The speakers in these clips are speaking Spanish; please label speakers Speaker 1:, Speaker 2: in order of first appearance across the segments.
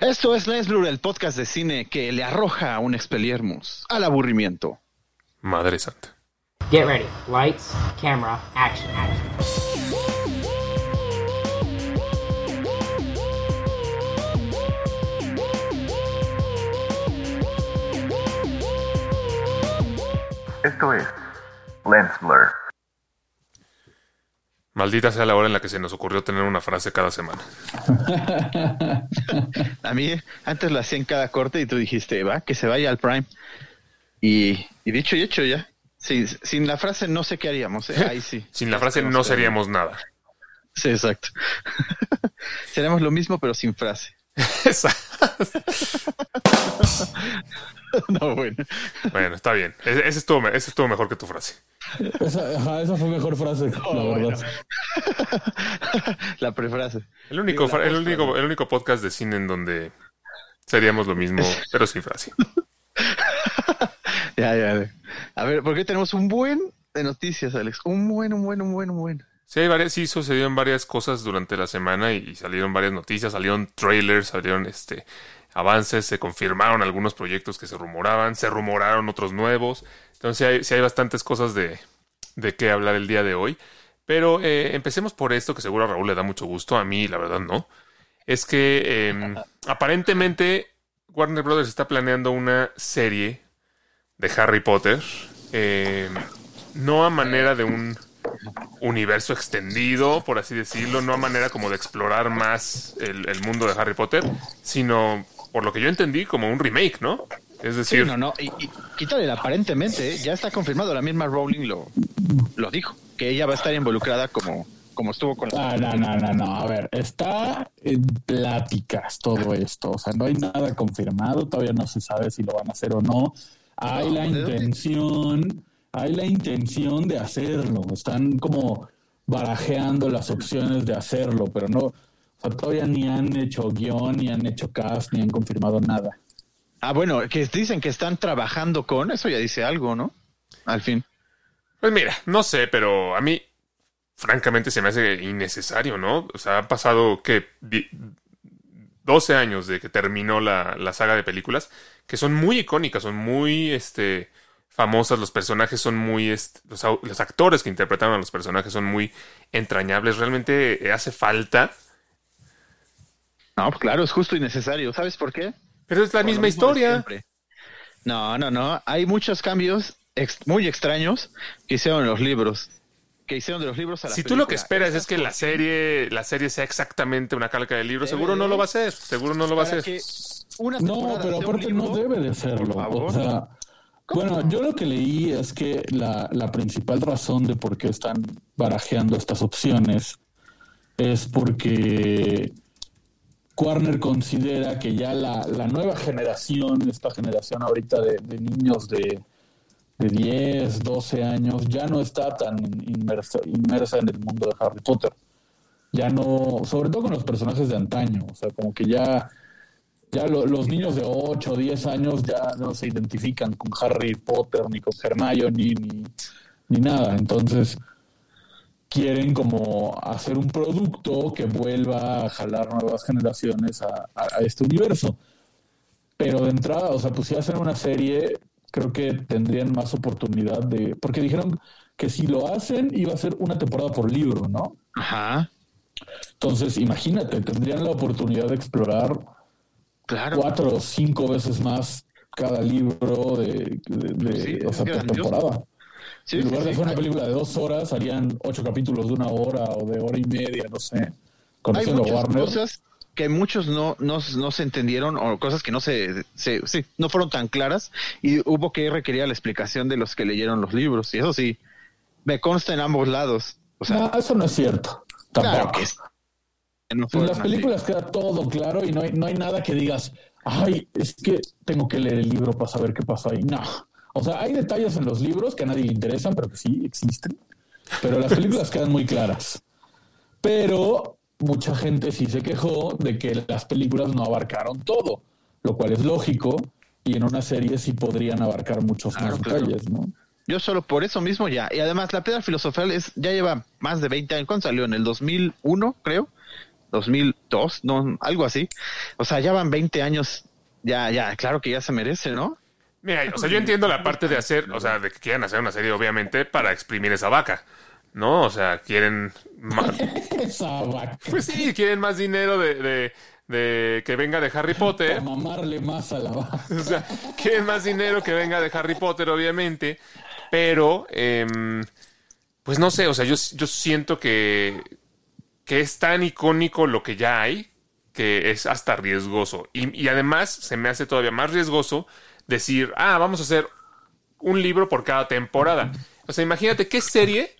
Speaker 1: Esto es Lens Blur, el podcast de cine que le arroja un expeliermus al aburrimiento.
Speaker 2: Madre santa.
Speaker 3: Get ready. Lights, camera, action, action.
Speaker 4: Esto es Lens Blur.
Speaker 2: Maldita sea la hora en la que se nos ocurrió tener una frase cada semana.
Speaker 1: A mí antes lo hacía en cada corte y tú dijiste, va, que se vaya al Prime. Y, y dicho y hecho ya. Sin, sin la frase no sé qué haríamos, ¿eh? Ahí sí.
Speaker 2: Sin la frase no seríamos nada.
Speaker 1: Sí, exacto. Seremos lo mismo pero sin frase.
Speaker 2: Esa-
Speaker 1: no, bueno.
Speaker 2: bueno, está bien. Ese, ese estuvo, me- ese estuvo mejor que tu frase.
Speaker 5: Esa, ajá, esa fue mejor frase, la
Speaker 1: Oh,
Speaker 5: verdad.
Speaker 1: la prefrase.
Speaker 2: El único,
Speaker 1: Sí, la
Speaker 2: fra- el, único, el único podcast de cine en donde seríamos lo mismo, pero sin frase.
Speaker 1: Ya, ya. A ver, porque tenemos un buen de noticias, Alex. Un buen, un buen, un buen, un buen.
Speaker 2: Sí, hay varias, sí sucedieron varias cosas durante la semana y, y salieron varias noticias, salieron trailers, salieron este avances, se confirmaron algunos proyectos que se rumoraban, se rumoraron otros nuevos. Entonces sí hay, sí hay bastantes cosas de, de qué hablar el día de hoy. Pero eh, empecemos por esto, que seguro a Raúl le da mucho gusto, a mí la verdad no. Es que eh, aparentemente Warner Brothers está planeando una serie de Harry Potter, eh, no a manera de un universo extendido, por así decirlo, no a manera como de explorar más el, el mundo de Harry Potter, sino, por lo que yo entendí, como un remake, ¿no? Es
Speaker 1: Sí,
Speaker 2: decir,
Speaker 1: no, no. Y, y quítale aparentemente, ¿eh? ya está confirmado. La misma Rowling lo, lo dijo, que ella va a estar involucrada como, como estuvo con la.
Speaker 5: Ah, no, no, no, no. A ver, está en pláticas todo esto. O sea, no hay nada confirmado. Todavía no se sabe si lo van a hacer o no. Hay
Speaker 1: No,
Speaker 5: la intención, hay la intención de hacerlo. Están como barajeando las opciones de hacerlo, pero no. Todavía ni han hecho guion, ni han hecho cast, ni han confirmado nada.
Speaker 1: Ah, bueno, que dicen que están trabajando con, eso ya dice algo, ¿no? Al fin.
Speaker 2: pues mira, no sé, pero a mí, francamente, se me hace innecesario, ¿no? O sea, han pasado, que 12 años de que terminó la, la saga de películas, que son muy icónicas, son muy, este, famosas, los personajes son muy, est- los, los actores que interpretaron a los personajes son muy entrañables, realmente eh, hace falta,
Speaker 1: No, pues claro, es justo y necesario. ¿Sabes por qué?
Speaker 2: pero es la
Speaker 1: Por
Speaker 2: misma historia.
Speaker 1: No, no, no. Hay muchos cambios ex- muy extraños que hicieron en los libros. Que hicieron de los libros a la
Speaker 2: Si tú lo que esperas es que la serie, la serie sea exactamente una calca del libro,
Speaker 1: Debe
Speaker 2: seguro no
Speaker 1: de.
Speaker 2: lo va a hacer, seguro no lo va a
Speaker 1: que una
Speaker 5: No, pero aparte no debe de serlo. O sea, bueno, yo lo que leí es que la, la principal razón de por qué están barajeando estas opciones es porque Warner considera que ya la, la nueva generación, esta generación ahorita de, de niños de, de 10, 12 años, ya no está tan inmersa, inmersa en el mundo de Harry Potter. Ya no, sobre todo con los personajes de antaño, o sea, como que ya ya lo- los niños de 8 o 10 años ya no se identifican con Harry Potter, ni con Hermione, ni, ni nada. Entonces, quieren como hacer un producto que vuelva a jalar nuevas generaciones a, este universo. Pero de entrada, o sea, pues si hacen una serie, creo que tendrían más oportunidad de... Porque dijeron que si lo hacen, iba a ser una temporada por libro, ¿no?
Speaker 1: Ajá,
Speaker 5: Entonces, imagínate, tendrían la oportunidad de explorar
Speaker 1: claro.
Speaker 5: cuatro o cinco veces más cada libro de, de- de-
Speaker 1: Sí,
Speaker 5: o
Speaker 1: es
Speaker 5: sea, por
Speaker 1: grandioso.
Speaker 5: temporada.
Speaker 1: Sí,
Speaker 5: en
Speaker 1: sí,
Speaker 5: lugar de
Speaker 1: sí.
Speaker 5: hacer una película de dos horas, harían ocho capítulos de una hora o de hora y media, no sé.
Speaker 1: Hay
Speaker 5: Conociendo a
Speaker 1: muchas
Speaker 5: Warner.
Speaker 1: cosas que muchos no, no, no se entendieron o cosas que no se, se- sí, no fueron tan claras y hubo que requerir la explicación de los que leyeron los libros y eso sí, me consta en ambos lados. O sea,
Speaker 5: no, eso no es cierto.
Speaker 1: claro
Speaker 5: Tampoco.
Speaker 1: que es- no
Speaker 5: en las
Speaker 1: así.
Speaker 5: películas queda todo claro y no hay, no hay nada que digas, ay, es que tengo que leer el libro para saber qué pasó ahí. No. O sea, hay detalles en los libros que a nadie le interesan, pero que sí existen. Pero las películas quedan muy claras. Pero mucha gente sí se quejó de que las películas no abarcaron todo, lo cual es lógico. Y en una serie sí podrían abarcar muchos
Speaker 1: Claro,
Speaker 5: más
Speaker 1: claro.
Speaker 5: detalles, ¿no?
Speaker 1: Yo solo por eso mismo ya. Y además, la piedra filosofal es, ya lleva más de 20 años. ¿Cuándo salió? En el 2001, creo. 2002, no, algo así. O sea, ya van 20 años, ya, ya, claro que ya se merece, ¿no?
Speaker 2: Mira, o sea, yo entiendo la parte de hacer, o sea, de que quieran hacer una serie, obviamente, para exprimir esa vaca, ¿no? O sea, quieren más,
Speaker 5: Esa vaca.
Speaker 2: pues sí, quieren más dinero de, de, de que venga de Harry Potter.
Speaker 5: Para mamarle más a la vaca.
Speaker 2: O sea, quieren más dinero que venga de Harry Potter, obviamente. Pero, em, pues no sé, o sea, yo, yo siento que, que es tan icónico lo que ya hay que es hasta riesgoso. Y, y además se me hace todavía más riesgoso decir, ah, vamos a hacer un libro por cada temporada. O sea, imagínate qué serie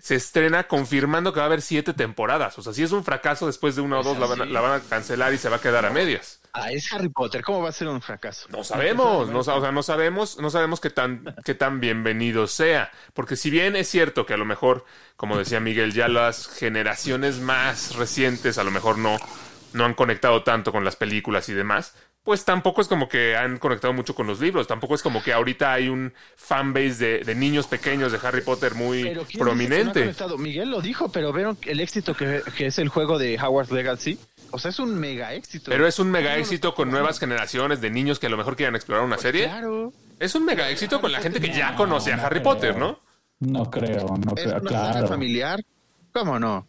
Speaker 2: se estrena confirmando que va a haber siete temporadas. O sea, si es un fracaso después de una o dos, la van, a, la van a cancelar y se va a quedar a medias.
Speaker 1: Ah, es Harry Potter, ¿cómo va a ser un fracaso?
Speaker 2: No sabemos, no, o sea, no sabemos, no sabemos qué tan, qué tan bienvenido sea. Porque si bien es cierto que a lo mejor, como decía Miguel, ya las generaciones más recientes a lo mejor no, no han conectado tanto con las películas y demás, pues tampoco es como que han conectado mucho con los libros. Tampoco es como que ahorita hay un fanbase de, de niños pequeños de Harry Potter muy
Speaker 1: Pero ¿quién dice que no ha
Speaker 2: prominente.
Speaker 1: conectado? Miguel lo dijo, pero vieron el éxito que, que es el juego de Howard's Legacy. O sea, es un mega éxito.
Speaker 2: Pero es un mega
Speaker 1: No
Speaker 2: éxito con nuevas generaciones de niños que a lo mejor quieran explorar una serie.
Speaker 1: Claro.
Speaker 2: Es un mega éxito con la gente que ya conoce a
Speaker 5: no
Speaker 2: Harry. Potter, ¿no?
Speaker 5: No creo, no
Speaker 1: Es
Speaker 5: creo.
Speaker 1: saga
Speaker 5: Claro.
Speaker 1: familiar. ¿Cómo no?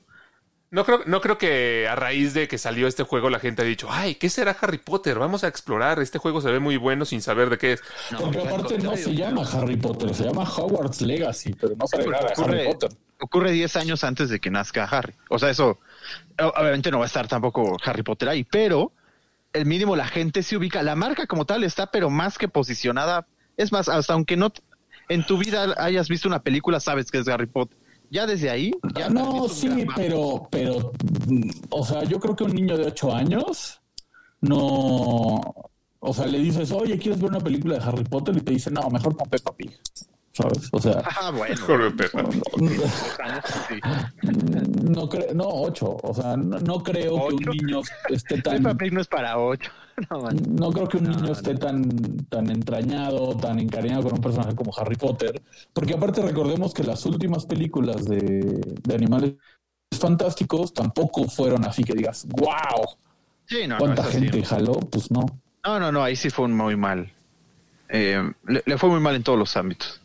Speaker 2: No creo, no creo que a raíz de que salió este juego la gente ha dicho, ay, ¿qué será Harry Potter? Vamos a explorar. Este juego se ve muy bueno sin saber de qué es.
Speaker 5: Porque
Speaker 1: al
Speaker 5: aparte no se llama Harry Potter, se llama Hogwarts Legacy, pero no sabe nada de Harry
Speaker 1: ocurre,
Speaker 5: Potter.
Speaker 1: ocurre 10 años antes de que nazca Harry. O sea, eso obviamente no va a estar tampoco Harry Potter ahí, pero el mínimo la gente se ubica. La marca como tal está, pero más que posicionada. Es más, hasta aunque no en tu vida hayas visto una película, sabes que es Harry Potter. Ya desde ahí. Ya
Speaker 5: No, sí, pero, pero, mm, o sea, yo creo que un niño de 8 años no, o sea, le dices, oye, ¿quieres ver una película de Harry Potter? Y te dice, no, mejor con Peppa Pig, ¿sabes? O sea,
Speaker 1: Ah, bueno.
Speaker 5: No creo, no, 8, o sea, no, no creo que un
Speaker 1: ¿Ocho?
Speaker 5: niño esté tan,
Speaker 1: Peppa Pig no es para 8. No,
Speaker 5: creo que un niño esté tan, tan entrañado, tan encariñado con un personaje como Harry Potter, porque aparte recordemos que las últimas películas de, de animales fantásticos tampoco fueron así que digas, wow,
Speaker 1: Sí, no, no,
Speaker 5: ¿cuánta
Speaker 1: sí.
Speaker 5: gente jaló? Pues no.
Speaker 1: No, no, no, ahí sí fue muy mal. Eh, le, le fue muy mal en todos los ámbitos.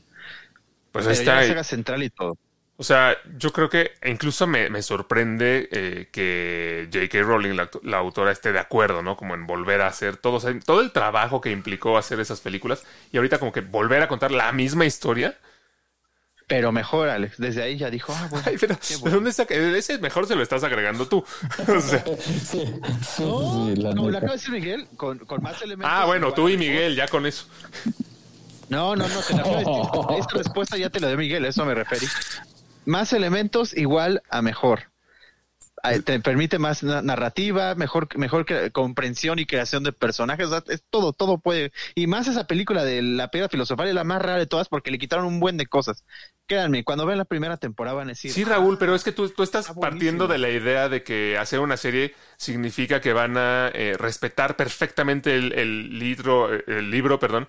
Speaker 2: Pues ahí
Speaker 1: Pero ya
Speaker 2: está.
Speaker 1: la saga central y todo.
Speaker 2: O sea, yo creo que incluso me, me sorprende eh, que J.K. Rowling, la, aut- la autora, esté de acuerdo, ¿no? Como en volver a hacer todo, o sea, todo el trabajo que implicó hacer esas películas y ahorita como que volver a contar la misma historia.
Speaker 1: Pero mejor, Alex. Desde ahí ya dijo, ah, bueno.
Speaker 2: Ay, pero
Speaker 1: qué
Speaker 2: ¿de
Speaker 1: bueno.
Speaker 2: dónde saca? Ese mejor se lo estás agregando tú. O sea,
Speaker 5: Sí, sí,
Speaker 1: No,
Speaker 5: sí, la
Speaker 1: como lo acaba de decir Miguel, con, con más elementos.
Speaker 2: ah, bueno, tú y. Miguel, ya con eso.
Speaker 1: No, no, no, te la acabo de decir. Esta respuesta ya te la dio Miguel, a eso me referí. Más elementos igual a mejor. Ah, Te permite más na- narrativa, mejor, mejor comprensión y creación de personajes. o sea, Es todo, todo puede. Y más esa película de la piedra filosofal es la más rara de todas porque le quitaron un buen de cosas. Créanme, cuando vean la primera temporada van a decir.
Speaker 2: Sí, Raúl, pero es que tú, tú estás
Speaker 1: Está
Speaker 2: partiendo de la idea de que hacer una serie significa que van a eh, respetar perfectamente el, el libro, el libro, perdón,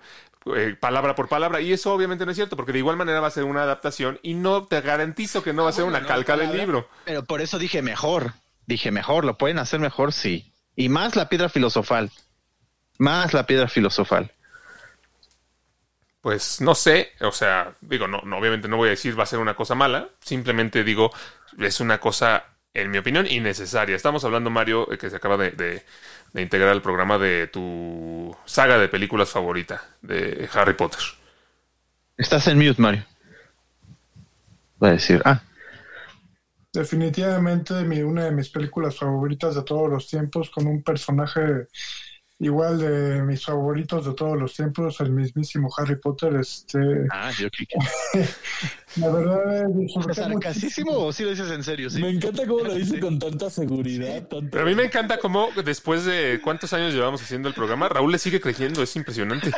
Speaker 2: eh, palabra por palabra. Y eso obviamente no es cierto, porque de igual manera va a ser una adaptación y no te garantizo que no va a ser
Speaker 1: bueno,
Speaker 2: una
Speaker 1: no,
Speaker 2: calca del libro.
Speaker 1: Pero por eso dije mejor. Dije mejor, lo pueden hacer mejor, sí. Y más la piedra filosofal. Más la piedra filosofal.
Speaker 2: Pues no sé, o sea, digo, no, no, obviamente no voy a decir va a ser una cosa mala, simplemente digo, es una cosa, en mi opinión, innecesaria. Estamos hablando, Mario, eh, que se acaba de, de- de integrar al programa de tu saga de películas favorita, de Harry Potter.
Speaker 1: Estás en mute, Mario. Va a decir, ah,
Speaker 6: Definitivamente mi, una de mis películas favoritas de todos los tiempos, con un personaje igual de mis favoritos de todos los tiempos, el mismísimo Harry Potter. Este,
Speaker 1: ah, yo que.
Speaker 6: la verdad, eh,
Speaker 1: ¿Sarcasísimo o sí lo dices en serio? Sí.
Speaker 5: Me encanta cómo lo dice con tanta seguridad. tanta-
Speaker 2: Pero a mí me encanta cómo después de cuántos años llevamos haciendo el programa, Raúl le sigue creyendo, es impresionante.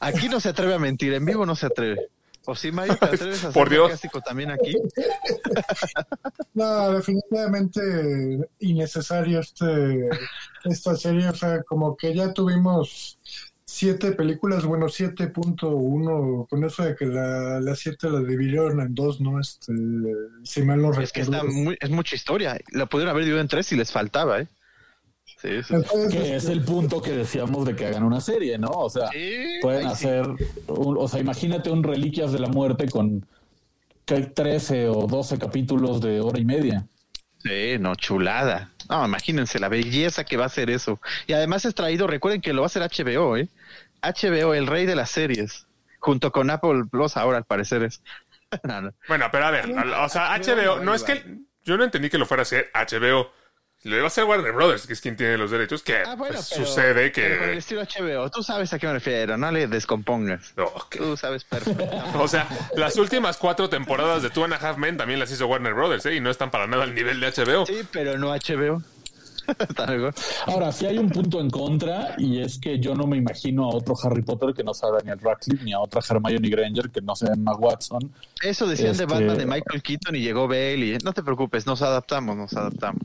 Speaker 1: Aquí no se atreve a mentir, en vivo no se atreve. ¿O sí, Mario? ¿Te atreves a
Speaker 2: Por
Speaker 1: ser
Speaker 2: Dios.
Speaker 1: sarcástico también aquí?
Speaker 6: No, definitivamente innecesario este, esta serie. O sea, como que ya tuvimos siete películas, bueno, 7.1, con eso de que la, la 7 la dividieron en dos, ¿no? Este, si mal no
Speaker 1: Es que está
Speaker 6: recuerdo.
Speaker 1: muy, es mucha historia. La pudieron haber dividido en tres si les faltaba, ¿eh? Sí, sí.
Speaker 6: Entonces,
Speaker 5: Que es
Speaker 6: este,
Speaker 5: el punto que decíamos de que hagan una serie, ¿no? O sea,
Speaker 1: Sí,
Speaker 5: pueden hacer, un- o sea, imagínate un Reliquias de la Muerte con ¿qué? 13 o 12 capítulos de hora y media.
Speaker 1: Sí, no, chulada. No, imagínense la belleza que va a ser eso. Y además es traído, recuerden que lo va a hacer HBO, ¿eh? HBO, el rey de las series. Junto con Apple Plus ahora, al parecer es. No, no.
Speaker 2: Bueno, pero a ver, o sea, HBO, no es que yo no entendí que lo fuera a hacer HBO. Lo iba a hacer Warner Brothers, que es quien tiene los derechos, que
Speaker 1: Ah, bueno,
Speaker 2: pues,
Speaker 1: pero-
Speaker 2: sucede
Speaker 1: pero con el
Speaker 2: que...
Speaker 1: estilo HBO, tú sabes a qué me refiero, no le descompongas.
Speaker 2: No, ok.
Speaker 1: Tú sabes perfectamente.
Speaker 2: O sea, las últimas cuatro temporadas de Two and a Half Men también las hizo Warner Brothers, ¿eh? Y no están para nada al nivel de HBO.
Speaker 1: Sí, pero no HBO.
Speaker 5: Ahora, sí hay un punto en contra y es que yo no me imagino a otro Harry Potter que no sea Daniel Radcliffe ni a otra Hermione Granger que no sea Emma Watson.
Speaker 1: Eso decían de
Speaker 5: Este-
Speaker 1: Batman de Michael Keaton y llegó Bale y no te preocupes, nos adaptamos, nos adaptamos.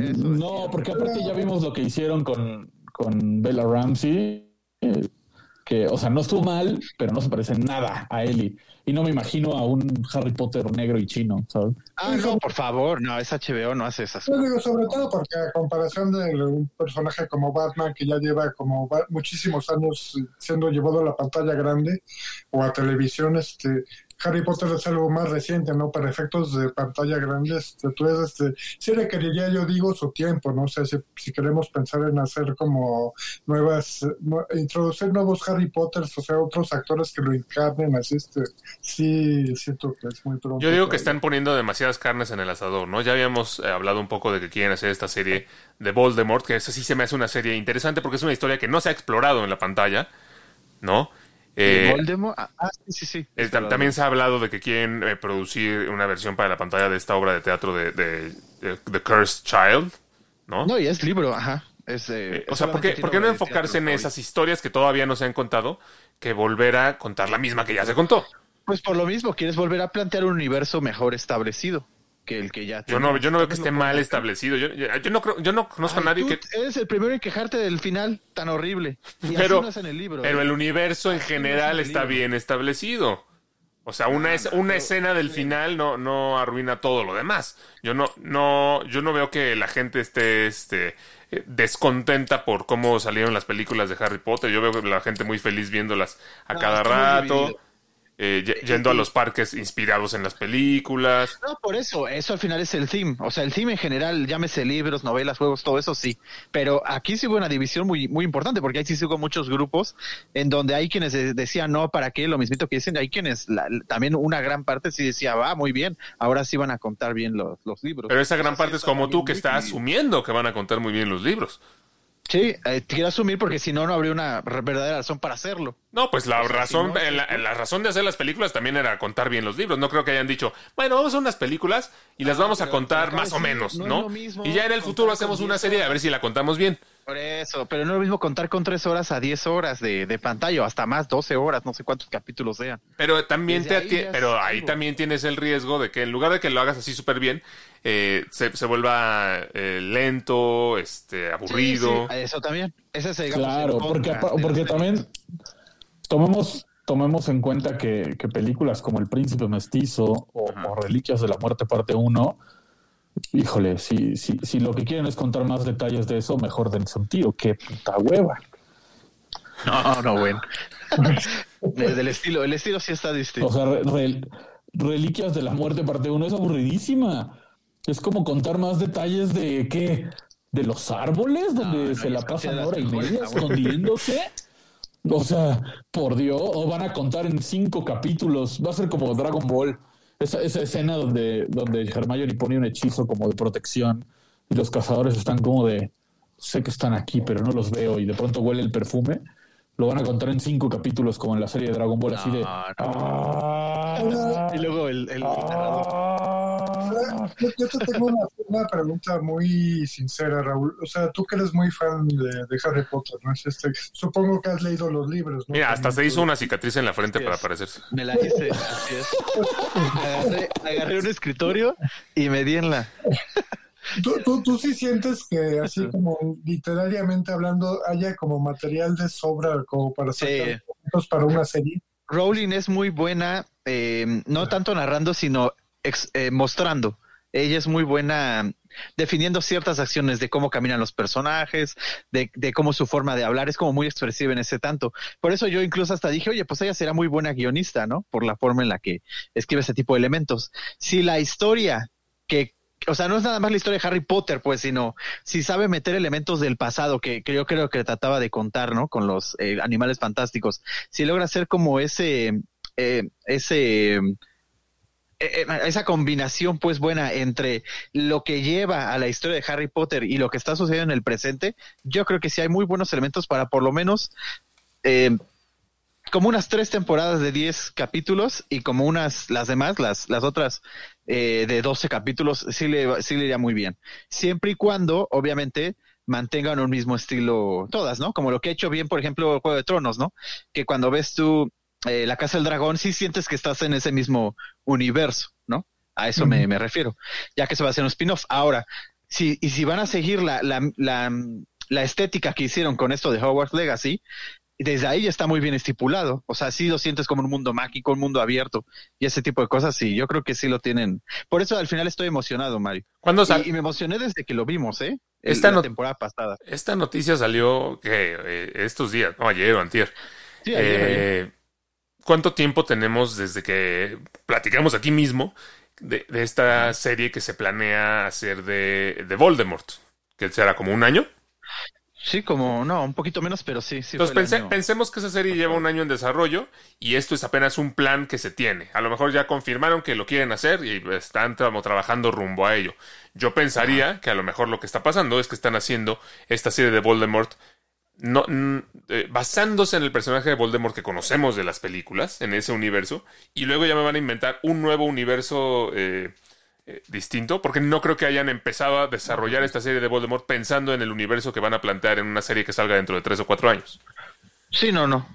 Speaker 1: Eso
Speaker 5: No, porque aparte ya vimos lo que hicieron con, con Bella Ramsey, eh, que, o sea, no estuvo mal, pero no se parece nada a Ellie. Y no me imagino a un Harry Potter negro y chino, ¿sabes?
Speaker 1: Ah, no, por favor, no, es HBO, no hace esas
Speaker 6: Yo
Speaker 1: cosas.
Speaker 6: digo, sobre todo porque a comparación de un personaje como Batman, que ya lleva como va- muchísimos años siendo llevado a la pantalla grande o a televisión, este Harry Potter es algo más reciente, ¿no? Para efectos de pantalla grande, este, tú es, este, sí requeriría, yo digo, su tiempo, ¿no? O sea, si, si queremos pensar en hacer como nuevas, no- introducir nuevos Harry Potters, o sea, otros actores que lo encarnen, así, este, sí, siento que es muy pronto.
Speaker 2: Yo digo que están poniendo demasiadas carnes en el asador, ¿no? Ya habíamos eh, hablado un poco de que quieren hacer esta serie de Voldemort, que esa sí se me hace una serie interesante porque es una historia que no se ha explorado en la pantalla, ¿no? Eh,
Speaker 1: Voldemort, ah, ah, sí, sí, sí.
Speaker 2: tam- también se ha hablado de que quieren eh, producir una versión para la pantalla de esta obra de teatro de, de- de The Cursed Child, ¿no?
Speaker 1: No, y es libro, ajá. Es, eh,
Speaker 2: o sea, ¿por qué, por no enfocarse en
Speaker 1: hoy?
Speaker 2: esas historias que todavía no se han contado que volver a contar la misma que ya se contó?
Speaker 1: Pues por lo mismo, quieres volver a plantear un universo mejor establecido que el que ya
Speaker 2: Yo no, yo no veo que esté mal establecido. Yo, yo, yo no, creo- yo no conozco a nadie
Speaker 1: tú
Speaker 2: que...
Speaker 1: Eres el primero en quejarte del final tan horrible. Y
Speaker 2: Pero,
Speaker 1: así no es en el libro.
Speaker 2: pero
Speaker 1: ¿eh?
Speaker 2: el universo en
Speaker 1: Así no
Speaker 2: general
Speaker 1: es en el
Speaker 2: está
Speaker 1: libro.
Speaker 2: bien establecido. O sea, una, es, una escena del final no, no arruina todo lo demás. Yo no, no, yo no veo que la gente esté este, descontenta por cómo salieron las películas de Harry Potter. Yo veo la gente muy feliz viéndolas a
Speaker 1: No,
Speaker 2: cada rato. Eh, ye- yendo a los parques inspirados en las películas.
Speaker 1: No, por eso, eso al final es el theme. O sea, el theme en general, llámese libros, novelas, juegos, todo eso sí. Pero aquí sí hubo una división muy, muy importante, porque ahí sí hubo muchos grupos en donde hay quienes de- decían, no, ¿para qué? Lo mismito que dicen, hay quienes, la- también una gran parte sí decía, va, muy bien, ahora sí van a contar bien los, los libros.
Speaker 2: Pero esa gran parte es
Speaker 1: está
Speaker 2: como tú que
Speaker 1: dividido.
Speaker 2: asumiendo que van a contar muy bien los libros.
Speaker 1: Sí, eh, quiero asumir porque si no, no habría una verdadera razón para hacerlo.
Speaker 2: No, pues la
Speaker 1: O sea,
Speaker 2: razón,
Speaker 1: si no,
Speaker 2: la, la razón de hacer las películas también era contar bien los libros. No creo que hayan dicho, bueno, vamos a unas películas y las
Speaker 1: Ah,
Speaker 2: vamos a contar más o menos,
Speaker 1: no
Speaker 2: y ya en el futuro hacemos una
Speaker 1: 10
Speaker 2: serie a ver si la contamos bien.
Speaker 1: Por eso, pero no es lo mismo contar con tres horas a diez horas de, de pantalla o hasta más, 12 horas, no sé cuántos capítulos sean.
Speaker 2: Pero también
Speaker 1: Desde
Speaker 2: te
Speaker 1: ahí
Speaker 2: pero ahí
Speaker 1: algo.
Speaker 2: también tienes el riesgo de que en lugar de que lo hagas así súper bien, eh, se, se vuelva eh, lento, este, aburrido.
Speaker 1: Sí, sí, eso también. Ese es,
Speaker 5: Claro, porque, porque también tomemos, tomemos en cuenta que, que películas como El Príncipe Mestizo o, o Reliquias de la Muerte parte 1, híjole, si, si, si lo que quieren es contar más detalles de eso, mejor dense un tiro, qué puta hueva.
Speaker 1: No, no, bueno. Desde el estilo, el estilo sí está distinto.
Speaker 5: O sea, re- re- Reliquias de la Muerte parte 1 es aburridísima. Es como contar más detalles de qué, de los árboles donde
Speaker 1: no,
Speaker 5: se la pasan hora y media escondiéndose. O sea, por Dios, o van a contar en cinco capítulos. Va a ser como Dragon Ball. Esa, esa escena donde, donde Hermione pone un hechizo como de protección y los cazadores están como de sé que están aquí, pero no los veo, y de pronto huele el perfume. Lo van a contar en cinco capítulos, como en la serie de Dragon Ball, así de.
Speaker 1: No,
Speaker 5: "Ah,
Speaker 1: Y luego el, el narrador.
Speaker 5: ah".
Speaker 6: Yo, yo te tengo una, una pregunta muy sincera, Raúl. O sea, tú que eres muy fan de, de Harry Potter, ¿no? Es este, supongo que has leído los libros, ¿no?
Speaker 2: Mira, hasta se hizo
Speaker 6: tú.
Speaker 2: una cicatriz en la frente
Speaker 1: Así
Speaker 2: para
Speaker 1: es.
Speaker 2: parecerse.
Speaker 1: Me la hice, así es. Agarré, agarré un escritorio y me di en la.
Speaker 6: ¿Tú, tú, tú sí sientes que así como literariamente hablando haya como material de sobra como para sacar puntos para una serie?
Speaker 1: Rowling es muy buena, eh, no tanto narrando, sino ex- eh, mostrando. Ella es muy buena definiendo ciertas acciones de cómo caminan los personajes, de, de cómo su forma de hablar es como muy expresiva en ese tanto. Por eso yo incluso hasta dije, oye, pues ella será muy buena guionista, ¿no? Por la forma en la que escribe ese tipo de elementos. Si la historia que, o sea, no es nada más la historia de Harry Potter, pues, sino si sabe meter elementos del pasado que, que yo creo que trataba de contar, ¿no? Con los eh, animales fantásticos. Si logra hacer como ese, eh, ese, eh, eh, esa combinación pues buena entre lo que lleva a la historia de Harry Potter y lo que está sucediendo en el presente, yo creo que sí hay muy buenos elementos para por lo menos como unas tres temporadas de 10 capítulos y como unas, las demás, las, las otras eh, de 12 capítulos, sí le, sí le iría muy bien. Siempre y cuando, obviamente, mantengan un mismo estilo todas, ¿no? Como lo que ha hecho bien, por ejemplo, Juego de Tronos, ¿no? Que cuando ves tú eh, La Casa del Dragón, sí sientes que estás en ese mismo universo, ¿no? A eso me, me refiero, ya que se va a hacer un spin-off. Ahora, si, y si van a seguir la, la, la, la estética que hicieron con esto de Hogwarts Legacy, desde ahí ya está muy bien estipulado. O sea, sí lo sientes como un mundo mágico, un mundo abierto y ese tipo de cosas. Sí, yo creo que sí lo tienen. Por eso al final estoy emocionado, Mario.
Speaker 2: ¿Cuándo sal-
Speaker 1: Y, y me emocioné desde que lo vimos, ¿eh?
Speaker 2: Esta
Speaker 1: la temporada pasada.
Speaker 2: Esta noticia salió que eh, estos días, no ayer o antier.
Speaker 1: Sí, ayer, ayer.
Speaker 2: Eh, ¿Cuánto tiempo tenemos desde que platicamos aquí mismo de, de esta serie que se planea hacer de, de Voldemort? Que será como un año.
Speaker 1: Sí, como, no, un poquito menos, pero sí, sí.
Speaker 2: Entonces pense- pensemos que esa serie lleva un año en desarrollo y esto es apenas un plan que se tiene. A lo mejor ya confirmaron que lo quieren hacer y están como trabajando rumbo a ello. Yo pensaría que a lo mejor lo que está pasando es que están haciendo esta serie de Voldemort no, eh, basándose en el personaje de Voldemort que conocemos de las películas, en ese universo, y luego ya me van a inventar un nuevo universo eh, eh, distinto, porque no creo que hayan empezado a desarrollar esta serie de Voldemort pensando en el universo que van a plantear en una serie que salga dentro de tres o cuatro años.
Speaker 1: Sí, no, no.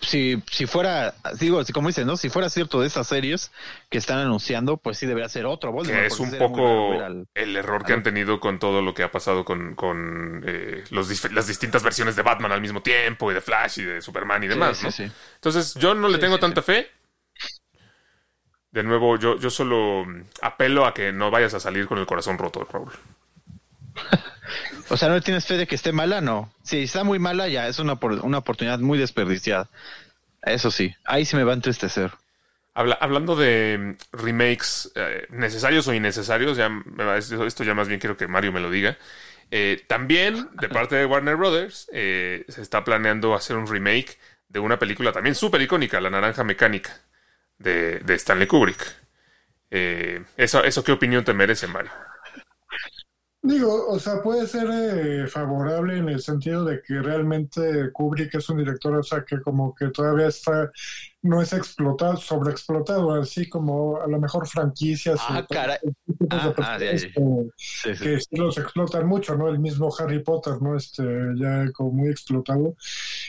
Speaker 1: Si, si fuera, digo, como dicen, ¿no? Si fuera cierto de estas series que están anunciando, pues sí debería ser otro Voldemort.
Speaker 2: que es un poco
Speaker 1: al-
Speaker 2: el error que han tenido con todo lo que ha pasado con, con eh, los las distintas versiones de Batman al mismo tiempo y de Flash y de Superman y demás,
Speaker 1: sí,
Speaker 2: ¿no?
Speaker 1: sí.
Speaker 2: Entonces yo no le tengo tanta fe. De nuevo, yo, yo solo mm, apelo a que no vayas a salir con el corazón roto, Raúl.
Speaker 1: O sea, ¿no tienes fe de que esté mala? No. Si está muy mala, ya es una, una oportunidad muy desperdiciada. Eso sí, ahí sí me va a entristecer.
Speaker 2: Habla- hablando de mm, remakes eh, necesarios o innecesarios, ya esto ya más bien quiero que Mario me lo diga. Eh, también, de parte de Warner Brothers, eh, se está planeando hacer un remake de una película también súper icónica, La Naranja Mecánica, de, de Stanley Kubrick. Eh, eso, ¿Eso qué opinión te merece, Mario?
Speaker 6: Digo, o sea, puede ser eh, favorable en el sentido de que realmente Kubrick es un director, o sea, que como que todavía está, no es explotado, sobreexplotado, así como a lo mejor franquicias.
Speaker 1: Ah, Ah, ah,
Speaker 6: que-
Speaker 1: Sí, sí.
Speaker 6: que sí los explotan mucho, ¿no? El mismo Harry Potter, ¿no? Este, ya como muy explotado.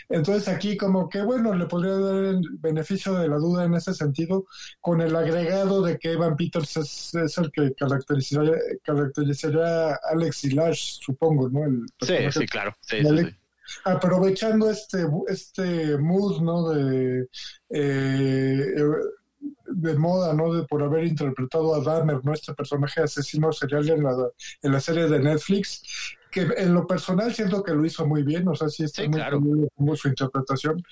Speaker 6: Entonces aquí como que, bueno, le podría dar el beneficio de la duda en ese sentido, con el agregado de que Evan Peters es, es el que caracterizaría, caracterizaría a Alex y Lash, supongo, ¿no? El
Speaker 1: Sí, sí, claro. Sí, sí.
Speaker 6: Aprovechando este este mood no de eh, de moda no de por haber interpretado a Dahmer no este personaje asesino serial en la en la serie de Netflix que en lo personal siento que lo hizo muy bien o sea sí está
Speaker 1: Sí,
Speaker 6: muy
Speaker 1: claro.
Speaker 6: bien su interpretación.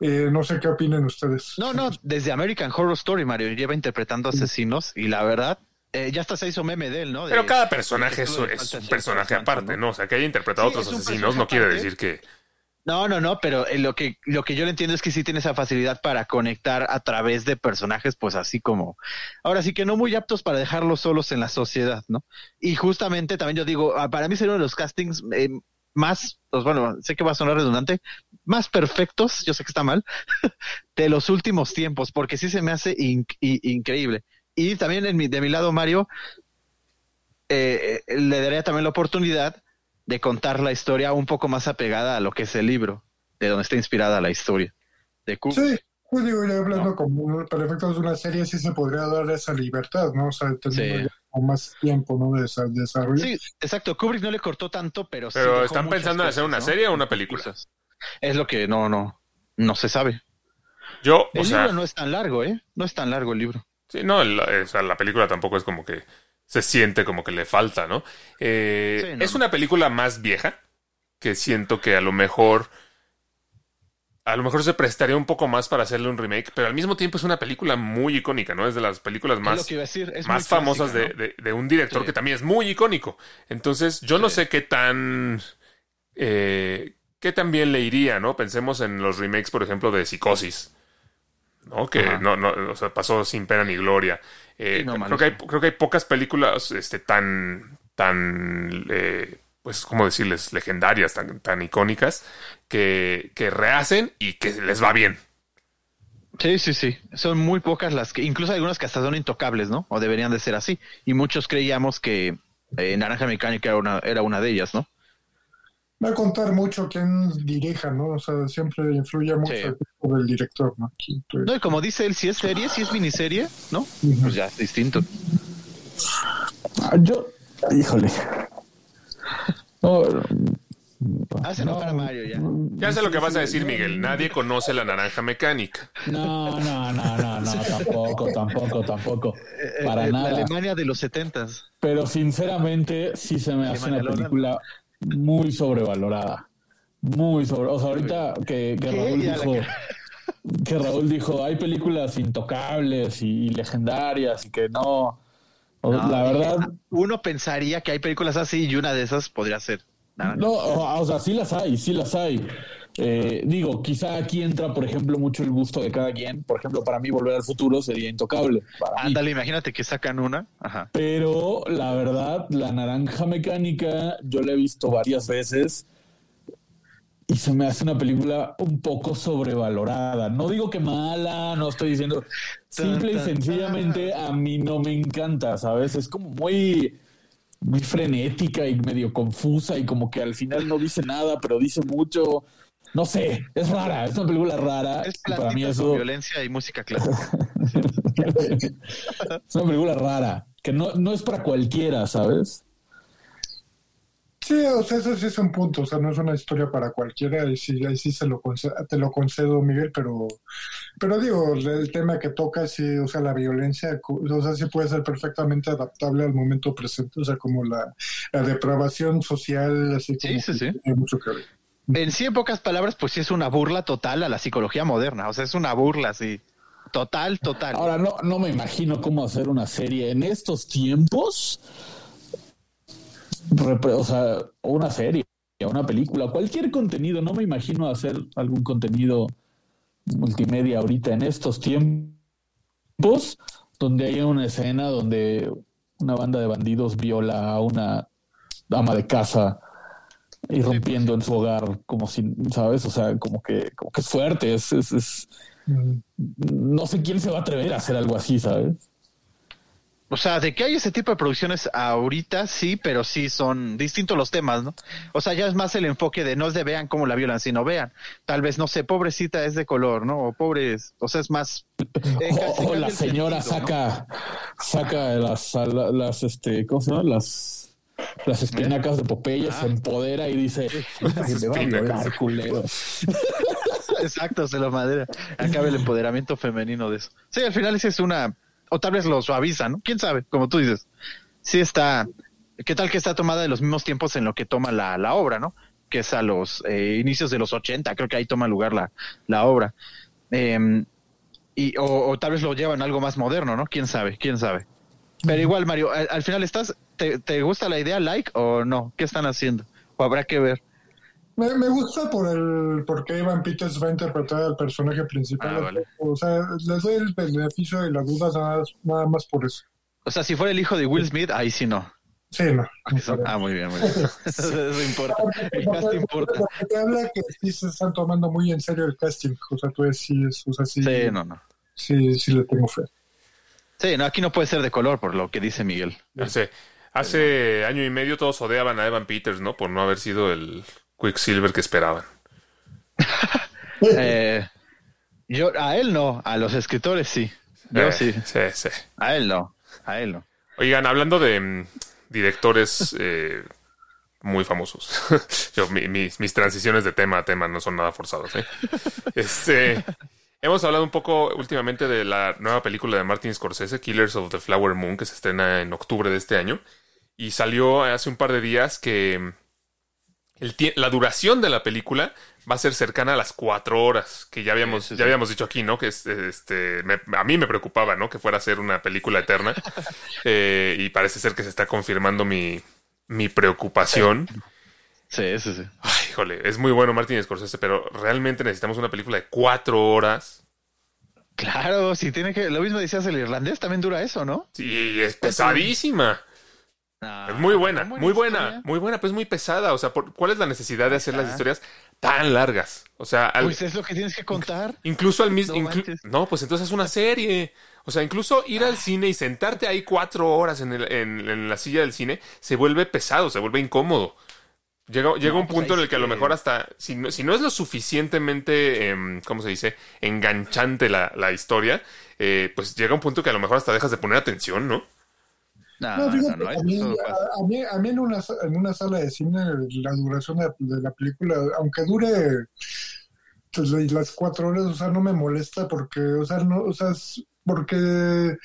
Speaker 6: Eh, no sé qué opinen ustedes.
Speaker 1: No, no, desde American Horror Story, Mario, lleva interpretando asesinos y la verdad, eh, ya hasta se hizo meme de él, ¿no? De-
Speaker 2: Pero cada personaje es, un personaje aparte, ¿no? O sea, que haya interpretado a otros asesinos no quiere decir que...
Speaker 1: No, no, no, pero eh, lo que, lo que yo le entiendo es que sí tiene esa facilidad para conectar a través de personajes, pues así como, ahora sí que no muy aptos para dejarlos solos en la sociedad, ¿no? Y justamente también yo digo, ah, para mí sería uno de los castings eh, más, pues bueno, sé que va a sonar redundante, más perfectos, yo sé que está mal, de los últimos tiempos, porque sí se me hace in- increíble. Y también en mi- de mi lado, Mario, eh, eh, le daría también la oportunidad de contar la historia un poco más apegada a lo que es el libro, de donde está inspirada la historia de Kubrick.
Speaker 6: sí pues digo ya hablando como para efectos de una serie sí se podría dar esa libertad no o sea teniendo
Speaker 1: Sí.
Speaker 6: más tiempo, ¿no? De, de desarrollo.
Speaker 1: Sí, exacto. Kubrick no le cortó tanto, pero.
Speaker 2: Pero están pensando en hacer una
Speaker 1: ¿no?
Speaker 2: serie o una película.
Speaker 1: Es lo que no, no, no se sabe.
Speaker 2: Yo, o
Speaker 1: El
Speaker 2: sea,
Speaker 1: libro no es tan largo, ¿eh? No es tan largo el libro.
Speaker 2: Sí, no, el- o sea, la película tampoco es como que se siente como que le falta, ¿no? Eh,
Speaker 1: Sí, no,
Speaker 2: es una película más vieja que siento que a lo mejor a lo mejor se prestaría un poco más para hacerle un remake, pero al mismo tiempo es una película muy icónica, ¿no? Es de las películas más
Speaker 1: decir.
Speaker 2: Más famosas
Speaker 1: clásica,
Speaker 2: de, de- de un director
Speaker 1: Sí.
Speaker 2: que también es muy icónico. Entonces, yo no sé qué tan. Eh, qué tan bien le iría, ¿no? Pensemos en los remakes, por ejemplo, de Psicosis. ¿No? Que
Speaker 1: Ajá.
Speaker 2: no, no, o sea, pasó sin pena ni gloria. Eh,
Speaker 1: no,
Speaker 2: creo, que hay, creo que hay pocas películas este, tan, tan, eh, pues, ¿cómo decirles? Legendarias, tan, tan icónicas, que, que rehacen y que les va bien.
Speaker 1: Sí, sí, sí. Son muy pocas las que, incluso algunas que hasta son intocables, ¿no? O deberían de ser así. Y muchos creíamos que eh, Naranja Mecánica era una, era una de ellas, ¿no?
Speaker 6: Va a contar mucho quién dirija, ¿no? O sea, siempre influye mucho
Speaker 1: Sí.
Speaker 6: el tipo del director, ¿no? Aquí, pues,
Speaker 1: No, y como dice él, si es serie, si es miniserie, ¿no? Pues ya es distinto.
Speaker 5: Ah, Yo, híjole. No,
Speaker 1: para Mario ya.
Speaker 2: Ya sé lo que vas a decir, Miguel. Nadie conoce la naranja mecánica.
Speaker 5: No, no, no, no, no, tampoco, tampoco, tampoco. Para
Speaker 1: Eh, La
Speaker 5: nada.
Speaker 1: Alemania de los setentas.
Speaker 5: Pero sinceramente, sí se me hace una película muy sobrevalorada. Muy sobre. O sea, ahorita que, que. Raúl dijo. Que Raúl dijo, hay películas intocables y legendarias y que no. O-
Speaker 1: No,
Speaker 5: la verdad,
Speaker 1: Uno pensaría que hay películas así y una de esas podría ser.
Speaker 5: No, o, o sea, sí las hay, sí las hay. Eh, digo, quizá aquí entra, por ejemplo, mucho el gusto de cada quien. Por ejemplo, para mí Volver al Futuro sería intocable.
Speaker 1: Ándale, imagínate que sacan una. Ajá.
Speaker 5: Pero la verdad, la naranja mecánica, yo la he visto varias veces y se me hace una película un poco sobrevalorada. No digo que mala, no estoy diciendo. Simple y sencillamente a mí no me encanta, ¿sabes? Es como muy, muy frenética y medio confusa y como que al final no dice nada, pero dice mucho. No sé, es rara, es una película rara.
Speaker 1: Es
Speaker 5: y para mí eso
Speaker 1: violencia y música clásica.
Speaker 5: es una película rara, que no, no es para cualquiera, ¿sabes?
Speaker 6: Sí, o sea, eso sí es un punto, o sea, no es una historia para cualquiera, y sí, ahí sí se lo concedo, te lo concedo, Miguel, pero, pero digo, el tema que toca, sí, o sea, la violencia, o sea, sí puede ser perfectamente adaptable al momento presente, o sea, como la, la depravación social, así como
Speaker 1: Sí, sí,
Speaker 6: que
Speaker 1: sí.
Speaker 6: tiene mucho que ver.
Speaker 1: En sí, en pocas palabras, pues sí es una burla total a la psicología moderna. O sea, es una burla, sí. Total, total.
Speaker 5: Ahora, no, no me imagino cómo hacer una serie en estos tiempos. O sea, una serie, una película, cualquier contenido. No me imagino hacer algún contenido multimedia ahorita en estos tiempos donde haya una escena donde una banda de bandidos viola a una ama de casa irrumpiendo en su hogar como si, ¿sabes? O sea, como que, como que es fuerte, es, es, es-
Speaker 6: Mm.
Speaker 5: no sé quién se va a atrever a hacer algo así, ¿sabes?
Speaker 1: O sea, de que hay ese tipo de producciones ahorita, sí, pero sí son distintos los temas, ¿no? O sea, ya es más el enfoque de no es de vean cómo la violan, sino vean. Tal vez, no sé, pobrecita es de color, ¿no? O pobres, o sea, es más... eh,
Speaker 5: O,
Speaker 1: casi-
Speaker 5: o
Speaker 1: casi
Speaker 5: la señora
Speaker 1: sentido, ¿no?
Speaker 5: saca, saca las, la- las, este, ¿cómo se llama? Las, las espinacas de Popeye,
Speaker 1: Ah.
Speaker 5: se empodera y dice.
Speaker 1: Exacto, se lo madera. Acaba el empoderamiento femenino de eso. Sí, al final ese es una... O tal vez lo suaviza, ¿no? ¿Quién sabe? Como tú dices. Sí está... ¿Qué tal que está tomada de los mismos tiempos en lo que toma la, la obra, ¿no? Que es a los eh, inicios de los 80, creo que ahí toma lugar la, la obra. Eh, y, o, o tal vez lo llevan a algo más moderno, ¿no? ¿Quién sabe? ¿Quién sabe? Pero igual, Mario, al, al final estás... Te, ¿Te gusta la idea like o no? ¿Qué están haciendo? O habrá que ver.
Speaker 6: Me, me gusta por el porque Evan Peters va a interpretar al personaje principal.
Speaker 2: Ah, vale.
Speaker 6: O sea, les doy el beneficio de la duda nada, nada más por eso.
Speaker 1: O sea, si fuera el hijo de Will Smith, ahí sí no.
Speaker 6: Sí, no.
Speaker 1: Eso- ah, muy bien, muy bien. Eso importa. El cast importa.
Speaker 6: Te habla que sí se están tomando muy en serio el casting. O sea, tú es, o sea, sí,
Speaker 1: Sí, no, no.
Speaker 6: sí, sí le tengo fe.
Speaker 1: Sí, no, aquí no puede ser de color, por lo que dice Miguel.
Speaker 2: Hace, hace año y medio todos odiaban a Evan Peters, ¿no? Por no haber sido el Quicksilver que esperaban.
Speaker 1: Eh, yo, a él no, a los escritores sí. Yo
Speaker 2: Eh,
Speaker 1: sí.
Speaker 2: Sí, sí.
Speaker 1: A él no, a él no.
Speaker 2: Oigan, hablando de mm, directores eh, muy famosos. Yo, mi- mis, mis transiciones de tema a tema no son nada forzadas. Este, hemos hablado un poco últimamente de la nueva película de Martin Scorsese, Killers of the Flower Moon, que se estrena en octubre de este año. Y salió hace un par de días que el tie- la duración de la película va a ser cercana a las cuatro horas, que ya habíamos,
Speaker 1: Sí, sí,
Speaker 2: ya habíamos dicho aquí, ¿no? Que es, este, me- a mí me preocupaba, ¿no? Que fuera a ser una película eterna. Eh, y parece ser que se está confirmando mi, mi preocupación.
Speaker 1: Sí, sí, sí.
Speaker 2: Ay, híjole, es muy bueno Martin Scorsese, pero realmente necesitamos una película de cuatro horas.
Speaker 1: Claro, si tiene que. Lo mismo decías el irlandés, también dura eso, ¿no?
Speaker 2: Sí, es pesadísima.
Speaker 1: Ah,
Speaker 2: Es muy buena,
Speaker 1: ¿cómo
Speaker 2: muy buena,
Speaker 1: historia?
Speaker 2: muy buena, pero es muy pesada. O sea, por- ¿cuál es la necesidad de hacer las
Speaker 1: Ah.
Speaker 2: historias tan largas? O sea, al-
Speaker 1: Pues es lo que tienes que contar.
Speaker 2: incluso al mismo...
Speaker 1: No
Speaker 2: no, pues entonces es una serie. O sea, incluso ir al cine y sentarte ahí cuatro horas en, el- en- en la silla del cine se vuelve pesado, se vuelve incómodo. Llega, llega un
Speaker 1: pues
Speaker 2: punto en el que a lo mejor hasta, si no, si no es lo suficientemente, em, ¿cómo se dice?, enganchante la, la historia, eh, pues llega un punto que a lo mejor hasta dejas de poner atención, ¿no?
Speaker 1: No,
Speaker 6: fíjate,
Speaker 1: no,
Speaker 6: a, mí, a, a mí, a mí en, una, en una sala de cine la duración de, de la película, aunque dure pues, la- las cuatro horas, o sea, no me molesta porque, o sea, no, o sea, porque,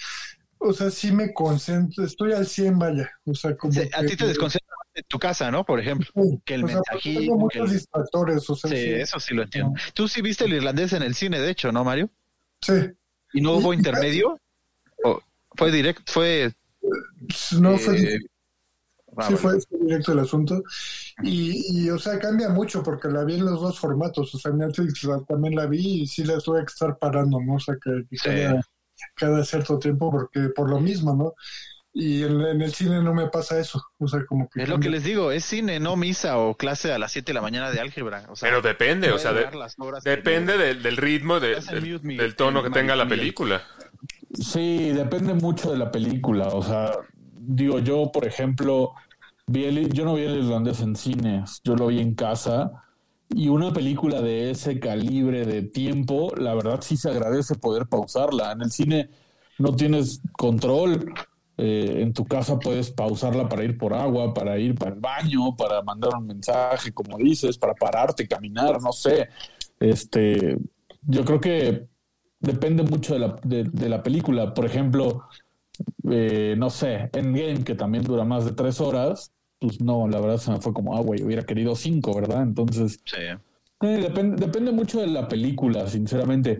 Speaker 6: o sea, sí me concentro, estoy al 100, vaya, o sea, como
Speaker 1: Sí, a ti te desconcentra en tu casa, ¿no? Por ejemplo.
Speaker 6: Sí,
Speaker 1: que el
Speaker 6: o sea,
Speaker 1: mensajito,
Speaker 6: Tengo muchos
Speaker 1: el-
Speaker 6: distractores, o sea,
Speaker 1: Sí,
Speaker 6: sí.
Speaker 1: eso sí lo entiendo. Tú sí viste el irlandés en el cine, de hecho, ¿no, Mario?
Speaker 6: Sí.
Speaker 1: ¿Y no hubo intermedio? ¿O fue directo? Fue.
Speaker 6: No fue
Speaker 1: eh, ah,
Speaker 6: sí,
Speaker 1: bueno.
Speaker 6: fue, fue directo el asunto. Y, y, o sea, cambia mucho porque la vi en los dos formatos. O sea, en Netflix la- también la vi y sí la tuve que estar parando, ¿no? O sea, que, que
Speaker 1: Sí.
Speaker 6: cada, cada cierto tiempo porque por lo mismo, ¿no? Y en, en el cine no me pasa eso. O sea, como que...
Speaker 1: Es lo que les digo, es cine, no misa o clase a las 7 de la mañana de álgebra. O sea,
Speaker 2: Pero depende, o sea, de- depende del, del ritmo, de- del, tono que tenga la película.
Speaker 5: Sí, depende mucho de la película. O sea, digo, yo, por ejemplo, vi el- yo no vi el irlandés en cines, yo lo vi en casa. Y una película de ese calibre de tiempo, la verdad sí se agradece poder pausarla. En el cine no tienes control. Eh, en tu casa puedes pausarla para ir por agua, para ir para el baño, para mandar un mensaje, como dices, para pararte, caminar, no sé. Este, yo creo que depende mucho de la, de, de la película. Por ejemplo, eh, no sé, Endgame, que también dura más de tres horas, pues no, la verdad se me fue como agua y hubiera querido cinco, ¿verdad? Entonces,
Speaker 1: Sí.
Speaker 5: eh, depende, depende mucho de la película, sinceramente.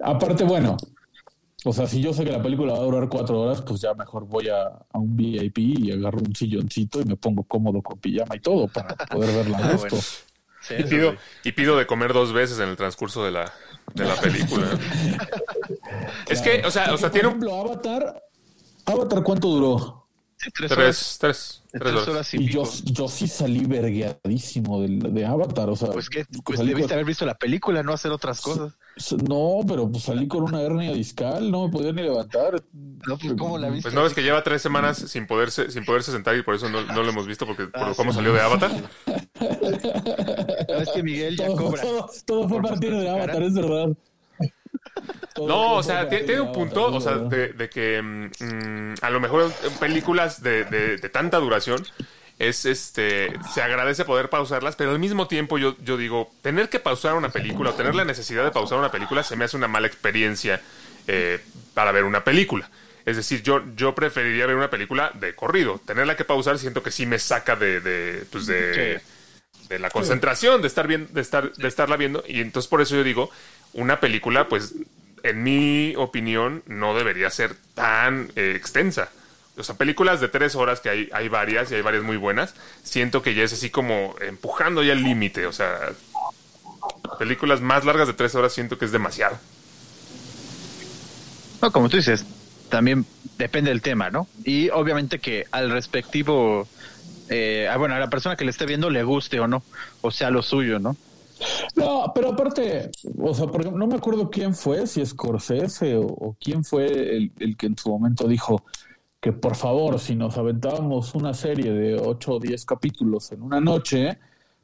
Speaker 5: Aparte, bueno, o sea, si yo sé que la película va a durar cuatro horas, pues ya mejor voy a, a un VIP y agarro un silloncito y me pongo cómodo con pijama y todo para poder verla a
Speaker 1: Ah,
Speaker 5: gusto.
Speaker 1: bueno. Sí,
Speaker 2: Y pido,
Speaker 1: sí.
Speaker 2: y pido de comer dos veces en el transcurso de la, de la película. Es que, o sea, o sea,
Speaker 5: Por
Speaker 2: tiene un...
Speaker 5: ejemplo, Avatar, Avatar, ¿cuánto duró?
Speaker 1: Tres horas.
Speaker 2: Tres, tres, horas.
Speaker 1: horas y,
Speaker 5: Y yo, yo sí salí vergueadísimo de, de Avatar, o sea,
Speaker 1: Pues que pues debiste haber visto la película, no hacer otras cosas.
Speaker 5: No, pero pues salí con una hernia discal, no me podía ni levantar.
Speaker 1: No, pues cómo la viste.
Speaker 2: Pues no ves que lleva tres semanas sin poderse, sin poderse sentar y por eso no, no lo hemos visto porque por cómo salió de Avatar.
Speaker 1: No, es que Miguel ya
Speaker 5: Todo,
Speaker 1: cobra.
Speaker 5: todo, todo fue partir de Avatar,
Speaker 1: cara.
Speaker 5: es verdad. Todo
Speaker 2: No, o sea, tiene, un punto, o sea, de, de que mm, mm, a lo mejor en películas de, de- de tanta duración es este se agradece poder pausarlas, pero al mismo tiempo yo, yo digo, tener que pausar una película o tener la necesidad de pausar una película se me hace una mala experiencia eh, para ver una película. Es decir, yo, yo preferiría ver una película de corrido. Tenerla que pausar siento que sí me saca de, de, pues de, de la concentración, de estar bien, de estar, de estarla viendo. Y entonces por eso yo digo, una película, pues, en mi opinión, no debería ser tan eh, extensa. O sea, películas de tres horas, que hay, hay varias y hay varias muy buenas, siento que ya es así como empujando ya el límite. O sea, películas más largas de tres horas siento que es demasiado.
Speaker 1: No, como tú dices, también depende del tema, ¿no? Y obviamente que al respectivo, eh, ah, bueno, a la persona que le esté viendo le guste o no, o sea lo suyo, ¿no?
Speaker 5: No, pero aparte, o sea, por ejemplo, no me acuerdo quién fue, si Scorsese o, o quién fue el, el que en su momento dijo que por favor, si nos aventábamos una serie de 8 o 10 capítulos en una noche,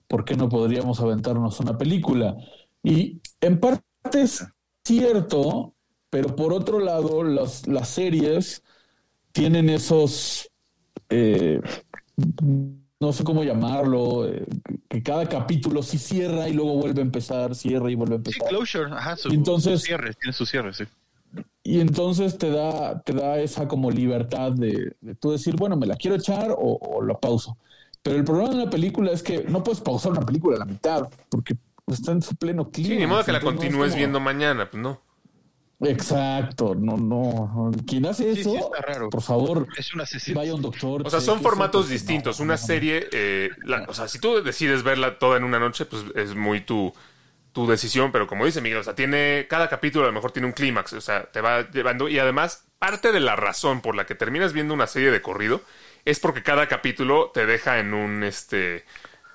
Speaker 5: ¿por qué no podríamos aventarnos una película? Y en parte es cierto, pero por otro lado, las, las series tienen esos, eh, no sé cómo llamarlo, eh, que cada capítulo sí cierra y luego vuelve a empezar, cierra y vuelve a
Speaker 1: Sí,
Speaker 5: empezar.
Speaker 1: closure, ajá, su,
Speaker 5: Entonces-
Speaker 1: su cierre, tiene su cierre, sí.
Speaker 5: Y entonces te da, te da esa como libertad de, de tú decir, bueno, me la quiero echar o, o la pauso. Pero el problema de una película es que no puedes pausar una película a la mitad porque está en su pleno clima.
Speaker 2: Sí, ni modo que la continúes viendo mañana, pues no.
Speaker 5: Exacto, no, no. Quien hace
Speaker 1: Sí,
Speaker 5: eso,
Speaker 1: sí, está raro.
Speaker 5: por favor,
Speaker 1: Es un asesino.
Speaker 5: vaya a un doctor.
Speaker 2: O sea, son formatos distintos.
Speaker 5: no,
Speaker 2: Una
Speaker 5: no.
Speaker 2: serie, eh, la- o sea, si tú decides verla toda en una noche, pues es muy tu, tu decisión, pero como dice Miguel, o sea, tiene, cada capítulo a lo mejor tiene un clímax, o sea, te va llevando, y además, parte de la razón por la que terminas viendo una serie de corrido es porque cada capítulo te deja en un, este,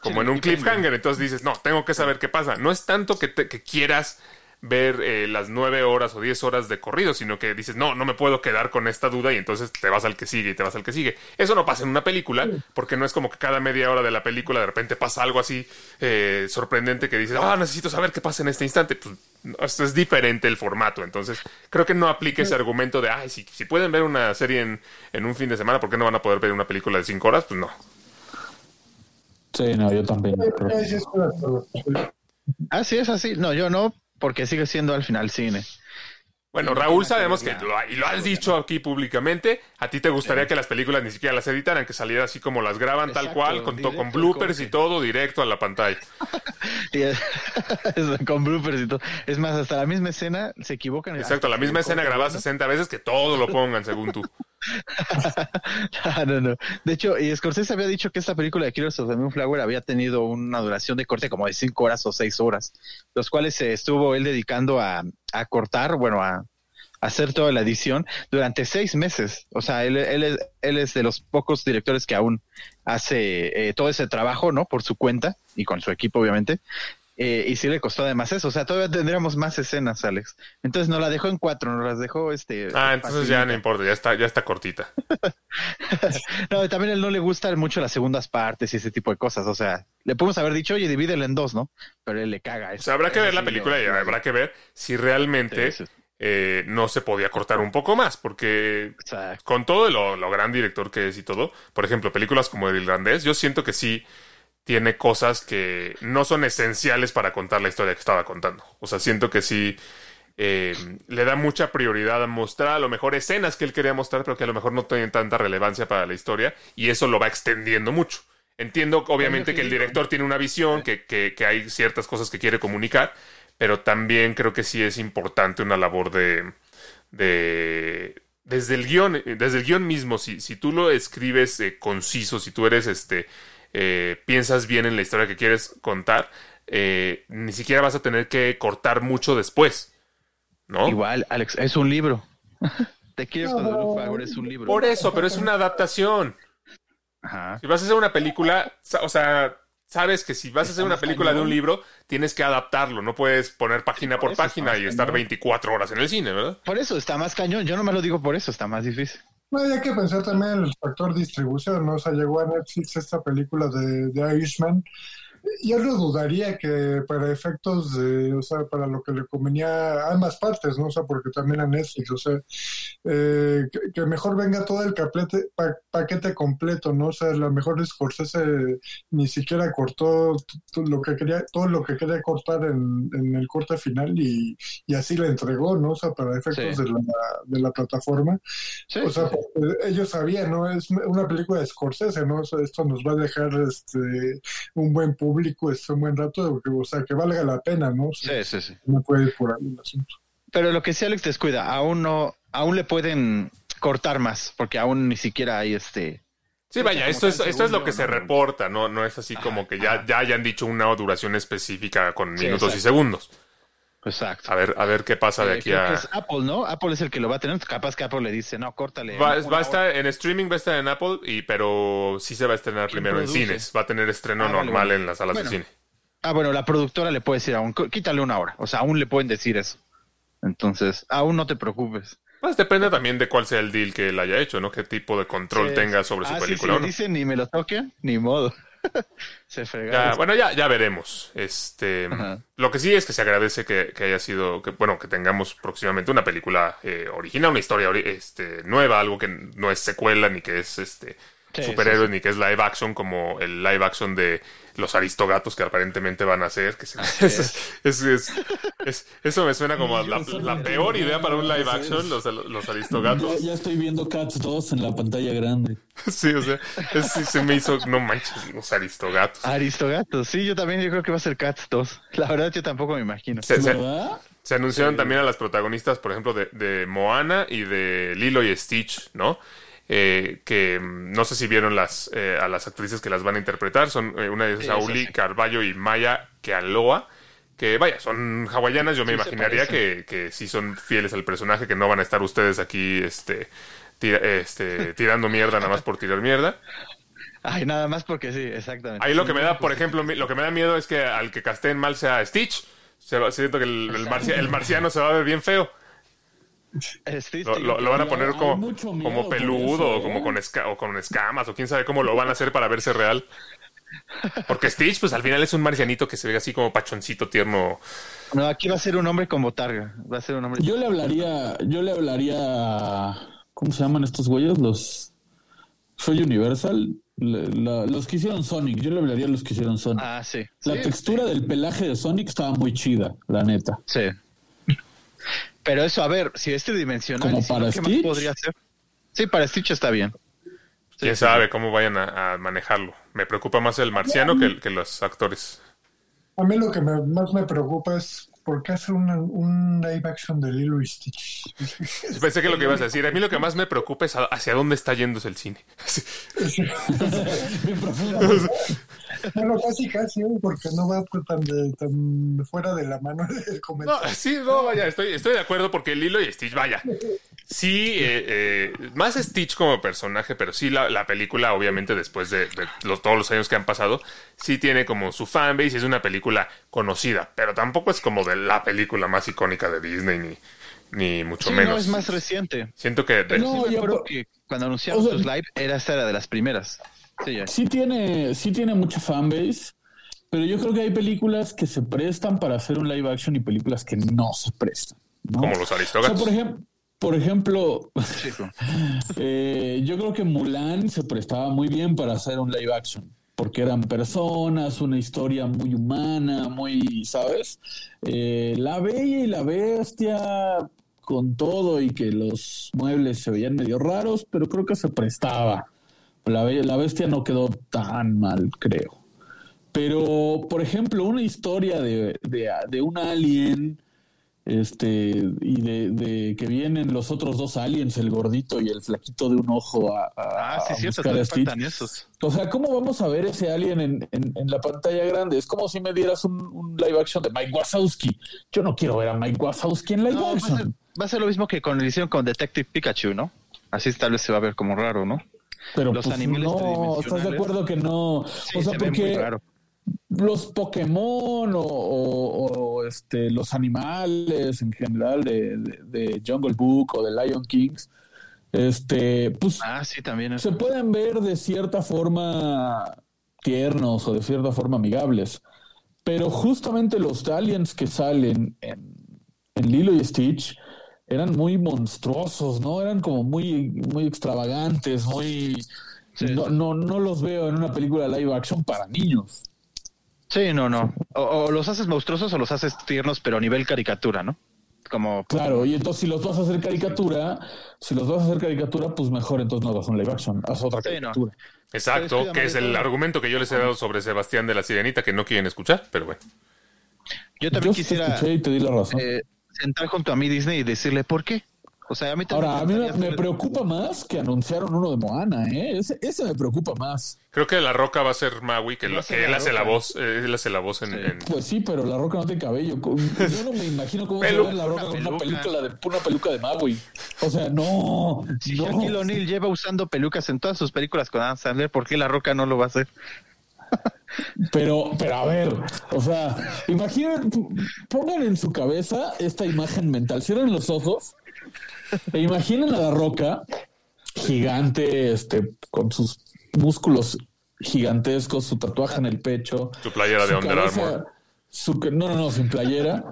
Speaker 2: como en un
Speaker 1: y
Speaker 2: cliffhanger, entonces dices, no, tengo que saber qué pasa. No es tanto que, te- que quieras ver eh, las nueve horas o diez horas de corrido, sino que dices, no, no me puedo quedar con esta duda y entonces te vas al que sigue y te vas al que sigue. Eso no pasa en una película, porque no es como que cada media hora de la película de repente pasa algo así eh, sorprendente que dices, ah, necesito saber qué pasa en este instante. Pues no, esto es diferente el formato, entonces creo que no aplica ese argumento de, ay, si, si pueden ver una serie en, en un fin de semana, ¿por qué no van a poder ver una película de cinco horas? Pues no.
Speaker 5: Sí, no, yo también.
Speaker 1: Así es, así. No, yo no, porque sigue siendo al final cine.
Speaker 2: Bueno, Raúl, sabemos que, lo, y lo has dicho aquí públicamente, a ti te gustaría que las películas ni siquiera las editaran, que saliera así como las graban, tal cual, con, to- con
Speaker 1: directo al
Speaker 2: bloopers y todo, directo a la pantalla.
Speaker 1: Es- con bloopers y todo. Es más, hasta la misma escena se equivocan.
Speaker 2: Exacto, la misma escena grabada 60 veces, que todo lo pongan según tú.
Speaker 1: De hecho, y Scorsese había dicho que esta película de Killers of the Moonflower había tenido una duración de corte como de cinco horas o seis horas, los cuales se estuvo él dedicando a, a cortar, bueno, a, hacer toda la edición durante seis meses. O sea, él, él, es, él es de los pocos directores que aún hace eh, todo ese trabajo, ¿no? Por su cuenta y con su equipo, obviamente. Eh, y sí le costó además eso. O sea, todavía tendríamos más escenas, Alex. Entonces no la dejó en cuatro, nos las dejó este.
Speaker 2: Ah, entonces ya no importa, ya está, ya está cortita.
Speaker 1: No, también a él no le gustan mucho las segundas partes y ese tipo de cosas. O sea, le podemos haber dicho, oye, divídelo en dos, ¿no? Pero él le caga
Speaker 2: O
Speaker 1: eso.
Speaker 2: sea, habrá que ver la película y habrá que ver si realmente eh, no se podía cortar un poco más, porque
Speaker 1: Exacto.
Speaker 2: con todo lo, lo gran director que es y todo, por ejemplo, películas como El Irlandés, yo siento que sí tiene cosas que no son esenciales para contar la historia que estaba contando. O sea, siento que sí eh, le da mucha prioridad a mostrar a lo mejor escenas que él quería mostrar, pero que a lo mejor no tienen tanta relevancia para la historia, y eso lo va extendiendo mucho. Entiendo, obviamente,
Speaker 1: que
Speaker 2: el director tiene una visión, que, que, que hay ciertas cosas que quiere comunicar, pero también creo que sí es importante una labor de, de desde el guion, desde el guion mismo, si, si tú lo escribes eh, conciso, si tú eres este, eh, piensas bien en la historia que quieres contar, eh, ni siquiera vas a tener que cortar mucho después, ¿no?
Speaker 1: Igual, Alex, es un libro. Te quiero the Moonflower es un libro.
Speaker 2: Por eso, pero es una adaptación.
Speaker 1: Ajá.
Speaker 2: Si vas a hacer una película, o sea, sabes que si vas a hacer una película de un libro, tienes que adaptarlo, no puedes poner página por página y estar
Speaker 1: cañón.
Speaker 2: 24 horas en el cine, ¿verdad?
Speaker 1: Por eso está más cañón. Yo no me lo digo por eso, está más difícil.
Speaker 6: No, hay que pensar también en el factor distribución, ¿no? O sea, llegó a Netflix esta película de, de Irishman. Yo no dudaría que para efectos de, o sea, para lo que le convenía a ambas partes, ¿no? O sea, porque también a Netflix, o sea, eh, que, que mejor venga todo el caplete, pa- paquete completo, ¿no? O sea, la mejor Scorsese ni siquiera cortó lo que quería, todo lo que quería cortar en, en el corte final y, y así le entregó, ¿no? O sea, para efectos
Speaker 1: Sí.
Speaker 6: de, la, de la plataforma.
Speaker 1: Sí,
Speaker 6: O sea,
Speaker 1: sí,
Speaker 6: ellos sabían, ¿no? Es una película de Scorsese, ¿no? O sea, esto nos va a dejar este un buen público, este un buen rato, o sea, que valga la pena, ¿no? O sea,
Speaker 1: sí, sí, sí.
Speaker 6: No puede ir por ahí el asunto.
Speaker 1: Pero lo que sí, Alex, descuida, aún no, aún le pueden cortar más, porque aún ni siquiera hay este.
Speaker 2: Sí, vaya, esto es, esto es lo que se reporta, no, no es así como que ya, ya hayan dicho una duración específica con
Speaker 1: Sí,
Speaker 2: minutos y segundos.
Speaker 1: Exacto.
Speaker 2: A ver, a ver qué pasa de
Speaker 1: Eh,
Speaker 2: aquí
Speaker 1: creo que
Speaker 2: a.
Speaker 1: es Apple, ¿no? Apple es el que lo va a tener. Capaz que Apple le dice, no, córtale.
Speaker 2: Va, va a estar en streaming, va a estar en Apple, y, pero sí se va a estrenar
Speaker 1: ¿Quién
Speaker 2: primero en cines. Va a tener estreno
Speaker 1: Ah,
Speaker 2: normal
Speaker 1: vale.
Speaker 2: en las salas
Speaker 1: Bueno.
Speaker 2: de cine.
Speaker 1: Ah, bueno, la productora le puede decir aún, "Có- quítale una hora. O sea, aún le pueden decir eso. Entonces, aún no te preocupes.
Speaker 2: Pues depende también de cuál sea el deal que él haya hecho, ¿no? Qué tipo de control
Speaker 1: Sí.
Speaker 2: tenga sobre su
Speaker 1: Ah,
Speaker 2: película
Speaker 1: si
Speaker 2: no.
Speaker 1: dicen ni me lo toquen, ni modo. Se
Speaker 2: Ya,
Speaker 1: fregaron.
Speaker 2: bueno, ya, ya veremos. Este,
Speaker 1: Ajá.
Speaker 2: lo que sí es que se agradece que, que haya sido, que, bueno, que tengamos próximamente una película eh, original, una historia ori- este, nueva, algo que no es secuela ni que es este
Speaker 1: Sí,
Speaker 2: superhéroes
Speaker 1: sí, sí.
Speaker 2: ni que es live action como el live action de los aristogatos que aparentemente van a hacer. Que se- es- es- es- es- eso me suena como la, la peor idea para un live action, los, los aristogatos.
Speaker 5: ya estoy viendo Cats 2 en la pantalla grande.
Speaker 2: Sí, o sea, es- sí se me hizo, no manches, los aristogatos.
Speaker 1: Aristogatos, sí, yo también yo creo que va a ser Cats 2. La verdad yo tampoco me imagino.
Speaker 2: Se- se-
Speaker 5: ¿Verdad?
Speaker 2: Se anunciaron también a las protagonistas, por ejemplo, de, de Moana y de Lilo y Stitch, ¿no? Eh, que mm, no sé si vieron las eh, a las actrices que las van a interpretar. Son eh, una de
Speaker 1: Sí,
Speaker 2: Sauli
Speaker 1: eso sí.
Speaker 2: Carballo y Maya Kealoha. Que vaya, son hawaianas. Yo me
Speaker 1: Sí,
Speaker 2: imaginaría que, que sí son fieles al personaje, que no van a estar ustedes aquí este, tira- este, tirando mierda nada más por tirar mierda.
Speaker 1: Ay, nada más porque sí, exactamente.
Speaker 2: Ahí lo que me da, por ejemplo, lo que me da miedo es que al que casteen mal sea Stitch. Se va- siento que el, el marcia- el marciano se va a ver bien feo. Lo, lo- lo van a poner como, como peludo
Speaker 5: eso,
Speaker 2: o
Speaker 5: ¿eh?
Speaker 2: como con, esca- o con escamas o quién sabe cómo lo van a hacer para verse real. Porque Stitch, pues al final es un marcianito que se ve así como pachoncito tierno.
Speaker 1: No, aquí va a ser un hombre con botarga. Va a ser un hombre.
Speaker 5: Yo le hablaría, yo le hablaría, a- ¿cómo se llaman estos güeyes? Los Soy Universal, Le- la- los que hicieron Sonic, yo le hablaría a los que hicieron Sonic.
Speaker 1: Ah, sí.
Speaker 5: la
Speaker 1: Sí,
Speaker 5: textura del pelaje de Sonic estaba muy chida, la neta.
Speaker 1: Sí. Pero eso, a ver, si este dimensional,
Speaker 5: ¿Como para
Speaker 1: ¿qué más
Speaker 5: Stitch?
Speaker 1: podría ser? Sí, para Stitch está bien.
Speaker 2: Quién sabe cómo vayan a, a manejarlo. Me preocupa más el marciano que, que los actores.
Speaker 6: A mí lo que me- más me preocupa es por qué hacer una- un live action de Lilo y Stitch.
Speaker 2: Pensé que lo que ibas a decir. A mí lo que más me preocupa es hacia dónde está yéndose el cine.
Speaker 6: Bueno, casi, casi, ¿eh? porque no va tan, de- tan fuera de la mano del
Speaker 2: No,
Speaker 6: comentario.
Speaker 2: sí, no, vaya, estoy, estoy de acuerdo porque Lilo y Stitch, vaya. Sí, eh, eh, más Stitch como personaje, pero sí la, la película, obviamente, después de, de los, todos los años que han pasado, sí tiene como su fanbase y es una película conocida, pero tampoco es como de la película más icónica de Disney, ni, ni mucho
Speaker 1: Sí,
Speaker 2: menos.
Speaker 1: no, es más reciente.
Speaker 2: Siento que... de-
Speaker 5: No, yo-
Speaker 1: acuerdo que cuando anunciaron
Speaker 5: o sea-
Speaker 1: sus live, era esta era de las primeras. Sí, ya.
Speaker 5: Sí tiene, sí tiene mucha fanbase, pero yo creo que hay películas que se prestan para hacer un live action y películas que no se prestan. ¿no?
Speaker 2: como los
Speaker 5: O sea,
Speaker 2: aristogatos.
Speaker 5: por ejemplo, por ejemplo,
Speaker 1: Chico.
Speaker 5: eh, yo creo que Mulan se prestaba muy bien para hacer un live action, porque eran personas, una historia muy humana, muy, ¿sabes? Eh, la Bella y la Bestia con todo y que los muebles se veían medio raros, pero creo que se prestaba. La, la Bestia no quedó tan mal, creo. Pero, por ejemplo, una historia de, de un alien este y de, de que vienen los otros dos aliens, el gordito y el flaquito de un ojo a, a-
Speaker 1: Ah, sí,
Speaker 5: a
Speaker 1: cierto,
Speaker 5: buscar a Stitch.
Speaker 1: esos.
Speaker 5: O sea, ¿cómo vamos a ver ese alien en, en- en la pantalla grande? Es como si me dieras un, un live action de Mike Wazowski. Yo no quiero ver a Mike Wazowski en live
Speaker 1: No, va, a ser,
Speaker 5: action.
Speaker 1: va a ser lo mismo que con lo hicieron con Detective Pikachu, ¿no? Así tal vez se va a ver como raro, ¿no?
Speaker 5: Pero
Speaker 1: los
Speaker 5: pues,
Speaker 1: animales
Speaker 5: no, ¿estás de acuerdo que no?
Speaker 1: Sí,
Speaker 5: o sea,
Speaker 1: se ve muy
Speaker 5: porque
Speaker 1: raro.
Speaker 5: Los Pokémon o, o- o, este, los animales en general de, de- de Jungle Book o de Lion Kings, este, pues
Speaker 1: Ah, sí, también es.
Speaker 5: se pueden ver de cierta forma tiernos o de cierta forma amigables. Pero justamente los aliens que salen en, en Lilo y Stitch eran muy monstruosos, ¿no? Eran como muy, muy extravagantes, muy...
Speaker 1: Sí.
Speaker 5: No, no, no los veo en una película live action para niños.
Speaker 1: Sí, no, no. O, o los haces monstruosos o los haces tiernos, pero a nivel caricatura, ¿no? Como
Speaker 5: Claro, y entonces si los vas a hacer caricatura, si los vas a hacer caricatura, pues mejor entonces no hagas un live action, haz otra
Speaker 1: Sí, no.
Speaker 5: caricatura.
Speaker 2: Exacto, que es el argumento que yo les he dado sobre Sebastián de la Sirenita que no quieren escuchar, pero bueno.
Speaker 1: yo también
Speaker 5: Yo te
Speaker 1: quisiera
Speaker 5: escuché y te di la razón.
Speaker 1: eh, sentar junto a mí Disney y decirle por qué. O sea, a mí también
Speaker 5: Ahora, a mí me, me preocupa más que anunciaron uno de Moana, ¿eh? Ese, ese me preocupa más.
Speaker 2: Creo que La Roca va a ser Maui, que, lo- él hace la voz, eh, él hace la voz en,
Speaker 1: Sí.
Speaker 2: en-
Speaker 5: Pues sí, pero la roca no tiene cabello. Yo no me imagino cómo se ve la roca con una
Speaker 1: peluca.
Speaker 5: película de una peluca de Maui. O sea, no.
Speaker 1: Si
Speaker 5: no.
Speaker 1: Shaquille O'Neal lleva usando pelucas en todas sus películas con Adam Sandler, ¿por qué La Roca no lo va a hacer?
Speaker 5: Pero, pero a ver, o sea, imaginen, pongan en su cabeza esta imagen mental, cierren los ojos e imaginen a la roca gigante, este, con sus músculos gigantesco, su tatuaje en el pecho.
Speaker 2: Su playera de
Speaker 5: su
Speaker 2: Under
Speaker 5: cabeza-
Speaker 2: Armour.
Speaker 5: su no, no, no, sin playera.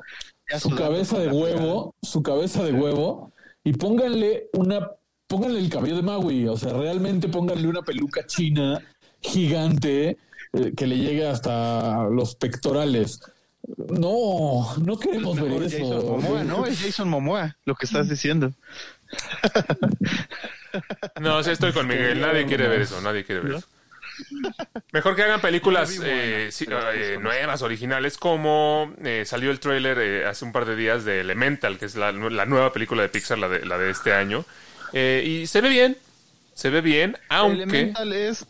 Speaker 5: Su cabeza de huevo, su cabeza de huevo, y pónganle una, pónganle el cabello de Maui, o sea, realmente pónganle una peluca china gigante eh, que le llegue hasta los pectorales. No, no queremos ver eso.
Speaker 1: Jason Momoa, ¿no? Es Jason Momoa, lo que estás diciendo.
Speaker 2: No, sí estoy con Miguel. Nadie quiere ver eso. Nadie quiere ver eso. Mejor que hagan películas
Speaker 1: buena,
Speaker 2: eh, sí, eh, nuevas, originales, como eh, salió el tráiler eh, hace un par de días de Elemental, que es la, la nueva película de Pixar, la de, la de este año. Eh, y se ve bien, se ve bien, aunque...
Speaker 1: Elemental es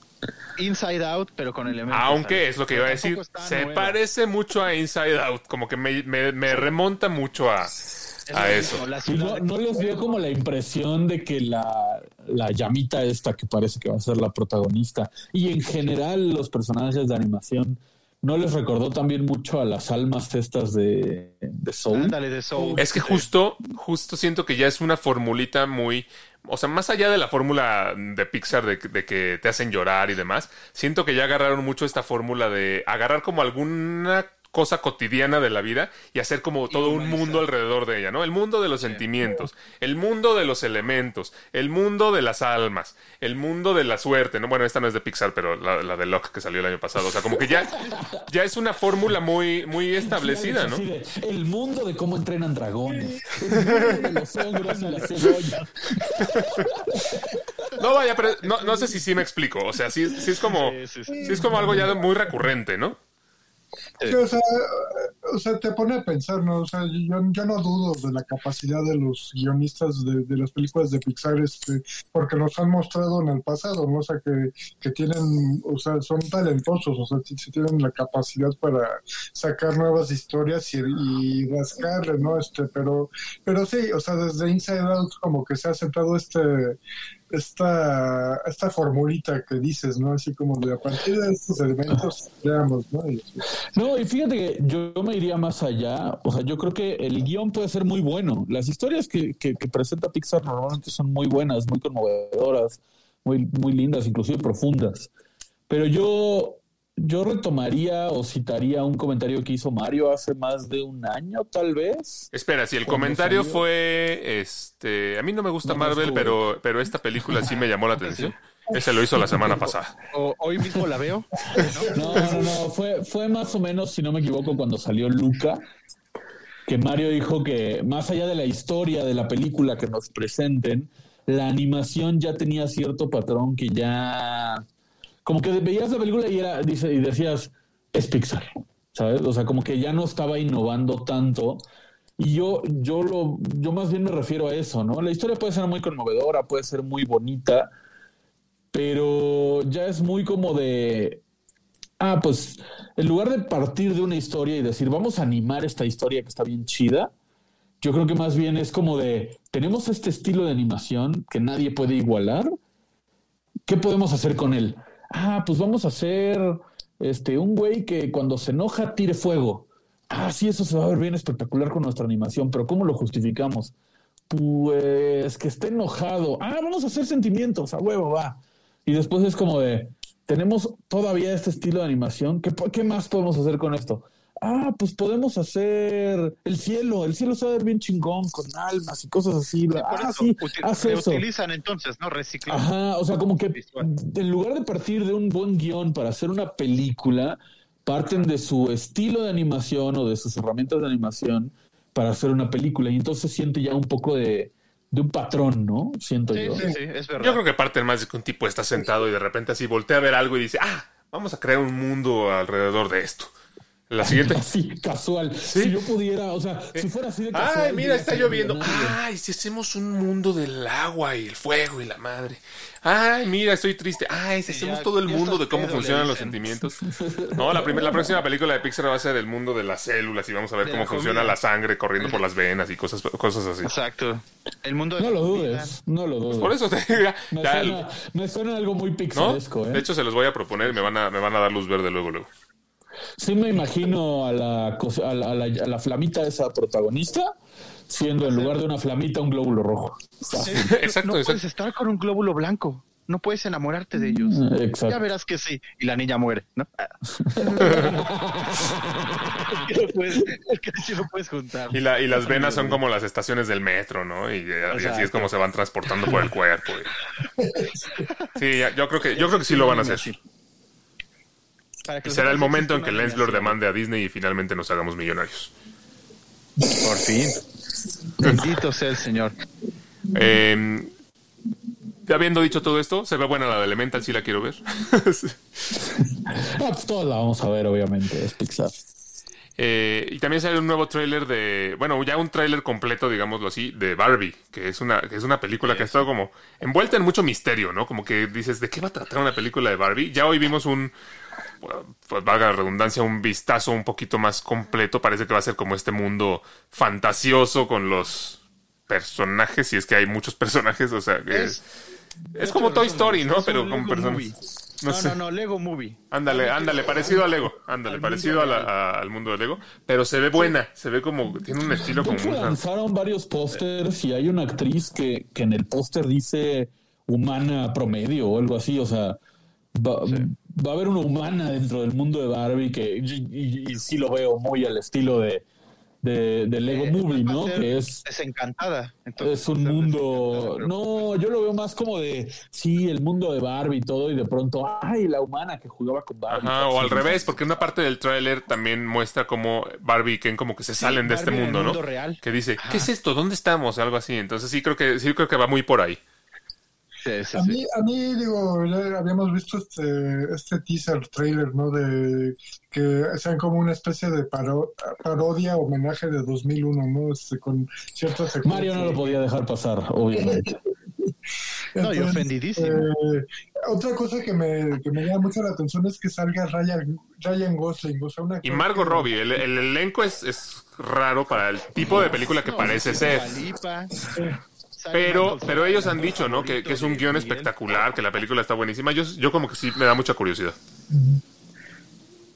Speaker 1: Inside Out, pero con elementos.
Speaker 2: Aunque
Speaker 1: ¿sabes?
Speaker 2: es lo que
Speaker 1: Pero
Speaker 2: iba a decir, se
Speaker 1: nueva.
Speaker 2: parece mucho a Inside Out, como que me, me- me remonta mucho a,
Speaker 1: Es
Speaker 2: a eso.
Speaker 5: no, no les dio como la impresión de que la, la llamita esta que parece que va a ser la protagonista y en general los personajes de animación no les recordó también mucho a las almas estas de, de Soul.
Speaker 1: Ándale, de Soul.
Speaker 2: Es que justo, justo siento que ya es una formulita muy, o sea, más allá de la fórmula de Pixar de, de que te hacen llorar y demás, siento que ya agarraron mucho esta fórmula de agarrar como alguna cosa cotidiana de la vida y hacer como todo un mundo alrededor de ella, ¿no? El mundo de los sentimientos, el mundo de los elementos, el mundo de las almas, el mundo de la suerte, ¿no? Bueno, esta no es de Pixar, pero la, la de Locke que salió el año pasado, o sea, como que ya, ya es una fórmula muy, muy establecida, ¿no?
Speaker 5: El mundo de cómo entrenan dragones, el mundo de los ogros y.
Speaker 2: No, vaya, pero no, no sé si sí me explico. O sea, sí, sí es como,
Speaker 1: sí
Speaker 2: es como algo ya muy recurrente, ¿no?
Speaker 6: O, sea, o sea, te pone a pensar, ¿no? O sea, yo, yo no dudo de la capacidad de los guionistas de, de las películas de Pixar, este, porque nos han mostrado en el pasado, ¿no? O sea, que, que tienen, o sea, son talentosos, o sea, tienen la capacidad para sacar nuevas historias y, y rascarle, ¿no? Este, pero, pero sí, o sea, desde Inside Out como que se ha sentado este, esta, esta formulita que dices, ¿no? Así como de a partir de estos elementos, veamos, ¿no?
Speaker 5: No, y fíjate que yo me iría más allá. O sea, yo creo que el guion puede ser muy bueno. Las historias que, que- que presenta Pixar normalmente son muy buenas, muy conmovedoras, muy, muy lindas, inclusive profundas. Pero yo, yo retomaría o citaría un comentario que hizo Mario hace más de un año, tal vez.
Speaker 2: Espera, si el comentario
Speaker 5: salió-
Speaker 2: fue, este, a mí no me gusta
Speaker 5: No,
Speaker 2: Marvel, pero, pero esta película sí me llamó la atención. Ese lo hizo la semana pasada.
Speaker 1: O- hoy mismo la veo.
Speaker 5: No, no, no. Fue, fue más o menos, si no me equivoco, cuando salió Luca, que Mario dijo que más allá de la historia de la película que nos presenten, la animación ya tenía cierto patrón que ya. Como que veías la película y, era, dice, y decías, es Pixar, ¿sabes? O sea, como que ya no estaba innovando tanto. Y yo, yo, lo, yo más bien me refiero a eso, ¿no? La historia puede ser muy conmovedora, puede ser muy bonita, pero ya es muy como de, ah, pues en lugar de partir de una historia y decir, vamos a animar esta historia que está bien chida, yo creo que más bien es como de, tenemos este estilo de animación que nadie puede igualar, ¿qué podemos hacer con él? Ah, pues vamos a hacer este, un güey que cuando se enoja tire fuego. Ah, sí, eso se va a ver bien espectacular con nuestra animación, pero ¿cómo lo justificamos? Pues que esté enojado. Ah, vamos a hacer sentimientos, a huevo, va. Y después es como de, tenemos todavía este estilo de animación, ¿qué, qué más podemos hacer con esto? Ah, pues podemos hacer el cielo, el cielo se va a ver bien chingón, con almas y cosas así.
Speaker 1: Por
Speaker 5: ah,
Speaker 1: eso,
Speaker 5: sí,
Speaker 1: util-
Speaker 5: haz eso.
Speaker 1: reutilizan entonces, ¿no? Reciclan.
Speaker 5: Ajá, o sea, como que
Speaker 1: Visual.
Speaker 5: en lugar de partir de un buen guion para hacer una película, parten de su estilo de animación o de sus herramientas de animación para hacer una película. Y entonces siente ya un poco de, de un patrón, ¿no? Siento
Speaker 1: Sí,
Speaker 5: yo.
Speaker 1: sí, sí, es verdad.
Speaker 2: Yo creo que parten más de que un tipo está sentado y de repente así voltea a ver algo y dice, ah, vamos a crear un mundo alrededor de esto. La siguiente.
Speaker 5: Así, casual. Si yo pudiera, o sea, si fuera así de casual.
Speaker 2: Ay, mira, está
Speaker 5: "Soy
Speaker 2: lloviendo.
Speaker 5: millonario".
Speaker 2: Ay, si hacemos un mundo del agua y el fuego y la madre. Ay, mira, estoy triste. Ay, si hacemos
Speaker 1: ya,
Speaker 2: todo el mundo de cómo funcionan los sentimientos. No, la, primer- la próxima película de Pixar va a ser el mundo de las células y vamos a ver
Speaker 1: De
Speaker 2: cómo
Speaker 1: la
Speaker 2: funciona
Speaker 1: comida.
Speaker 2: la sangre corriendo por las venas y cosas, cosas así.
Speaker 1: Exacto. El mundo de
Speaker 5: No lo dudes, no lo dudes.
Speaker 2: Por eso te digo,
Speaker 5: Me, me suena algo muy
Speaker 2: ¿no?
Speaker 5: pixelesco, ¿eh?
Speaker 2: De hecho, se los voy a proponer y me van a, me van a dar luz verde luego, luego.
Speaker 5: Sí me imagino a la, a la, a la- a la flamita esa protagonista siendo en lugar de una flamita un glóbulo rojo.
Speaker 1: Sí,
Speaker 2: Exacto,
Speaker 1: no
Speaker 2: exacto.
Speaker 1: puedes estar con un glóbulo blanco. no puedes enamorarte de ellos. Ya
Speaker 5: Exacto.
Speaker 1: verás que sí. Y la niña muere, ¿no? Es que no puedes, es que sí lo puedes juntar.
Speaker 2: Y, la, y las venas son como las estaciones del metro, ¿no? Y, y así es como se van transportando por el cuerpo. y- Sí, ya- yo creo que yo creo que sí lo van a hacer.
Speaker 1: Para que
Speaker 2: Y será el momento en que
Speaker 1: alineación.
Speaker 2: demande a Disney y finalmente nos hagamos millonarios.
Speaker 1: Por fin. Bendito sea el Señor.
Speaker 2: Eh, habiendo dicho todo esto, se ve buena la de Elemental, sí la quiero ver.
Speaker 5: Pues todos la vamos a ver, obviamente, es Pixar.
Speaker 2: Eh, y también sale un nuevo tráiler de, bueno, ya un tráiler completo, digámoslo así, de Barbie, que es una, que es una película que ha estado como envuelta en mucho misterio, ¿no? Como que dices, ¿de qué va a tratar una película de Barbie? Ya hoy vimos un, pues valga la redundancia, un vistazo un poquito más completo. Parece que va a ser como este mundo fantasioso con los personajes, si es que hay muchos personajes, o sea, que es,
Speaker 1: Es-
Speaker 2: como Toy Story, ¿no? Pero con
Speaker 1: movie.
Speaker 2: No
Speaker 1: No,
Speaker 2: sé.
Speaker 1: no, no, Lego Movie.
Speaker 2: Ándale, ándale, parecido a Lego. Ándale,
Speaker 1: Al
Speaker 2: parecido a
Speaker 1: mundo
Speaker 2: la- a- al mundo de Lego. Pero se ve buena, se ve como, tiene un estilo
Speaker 5: De
Speaker 2: como
Speaker 5: lanzaron varios pósters y hay una actriz que, que en el póster dice humana promedio o algo así. O sea, va, va a haber una humana dentro del mundo de Barbie que y, y- y sí lo veo muy al estilo de, de, de Lego
Speaker 1: Eh,
Speaker 5: Movie, ¿no? Que es,
Speaker 1: Desencantada. Entonces,
Speaker 5: es un mundo. No, yo lo veo más como de sí, el mundo de Barbie y todo, y de pronto, ay, la humana que jugaba con Barbie.
Speaker 2: Ajá, o al revés, porque una parte del tráiler también muestra como Barbie y Ken como que se salen de este
Speaker 1: Barbie en el
Speaker 2: mundo, ¿no?
Speaker 1: real.
Speaker 2: Que dice, ¿qué es esto? ¿Dónde estamos? Algo así. Entonces sí creo que sí creo que va muy por ahí.
Speaker 1: Sí, sí,
Speaker 6: A
Speaker 1: sí.
Speaker 6: mí, a mí, digo, ya habíamos visto este, este teaser trailer, ¿no? De que sean como una especie de paro- parodia, homenaje de 2001, ¿no? Este, con ciertos efectos.
Speaker 5: Mario no lo podía dejar pasar, obviamente.
Speaker 1: No, y ofendidísimo.
Speaker 6: eh, otra cosa que me, que me llama mucho la atención es que salga Ryan, Ryan Gosling, o sea, una
Speaker 2: Y Margot Robbie, el, el elenco es, es raro para el tipo de película que
Speaker 1: No,
Speaker 2: parece ser. Pero, pero ellos han dicho, ¿no? Que, que es un
Speaker 1: guion
Speaker 2: espectacular, que la película está buenísima. Yo, yo como que sí me da mucha curiosidad.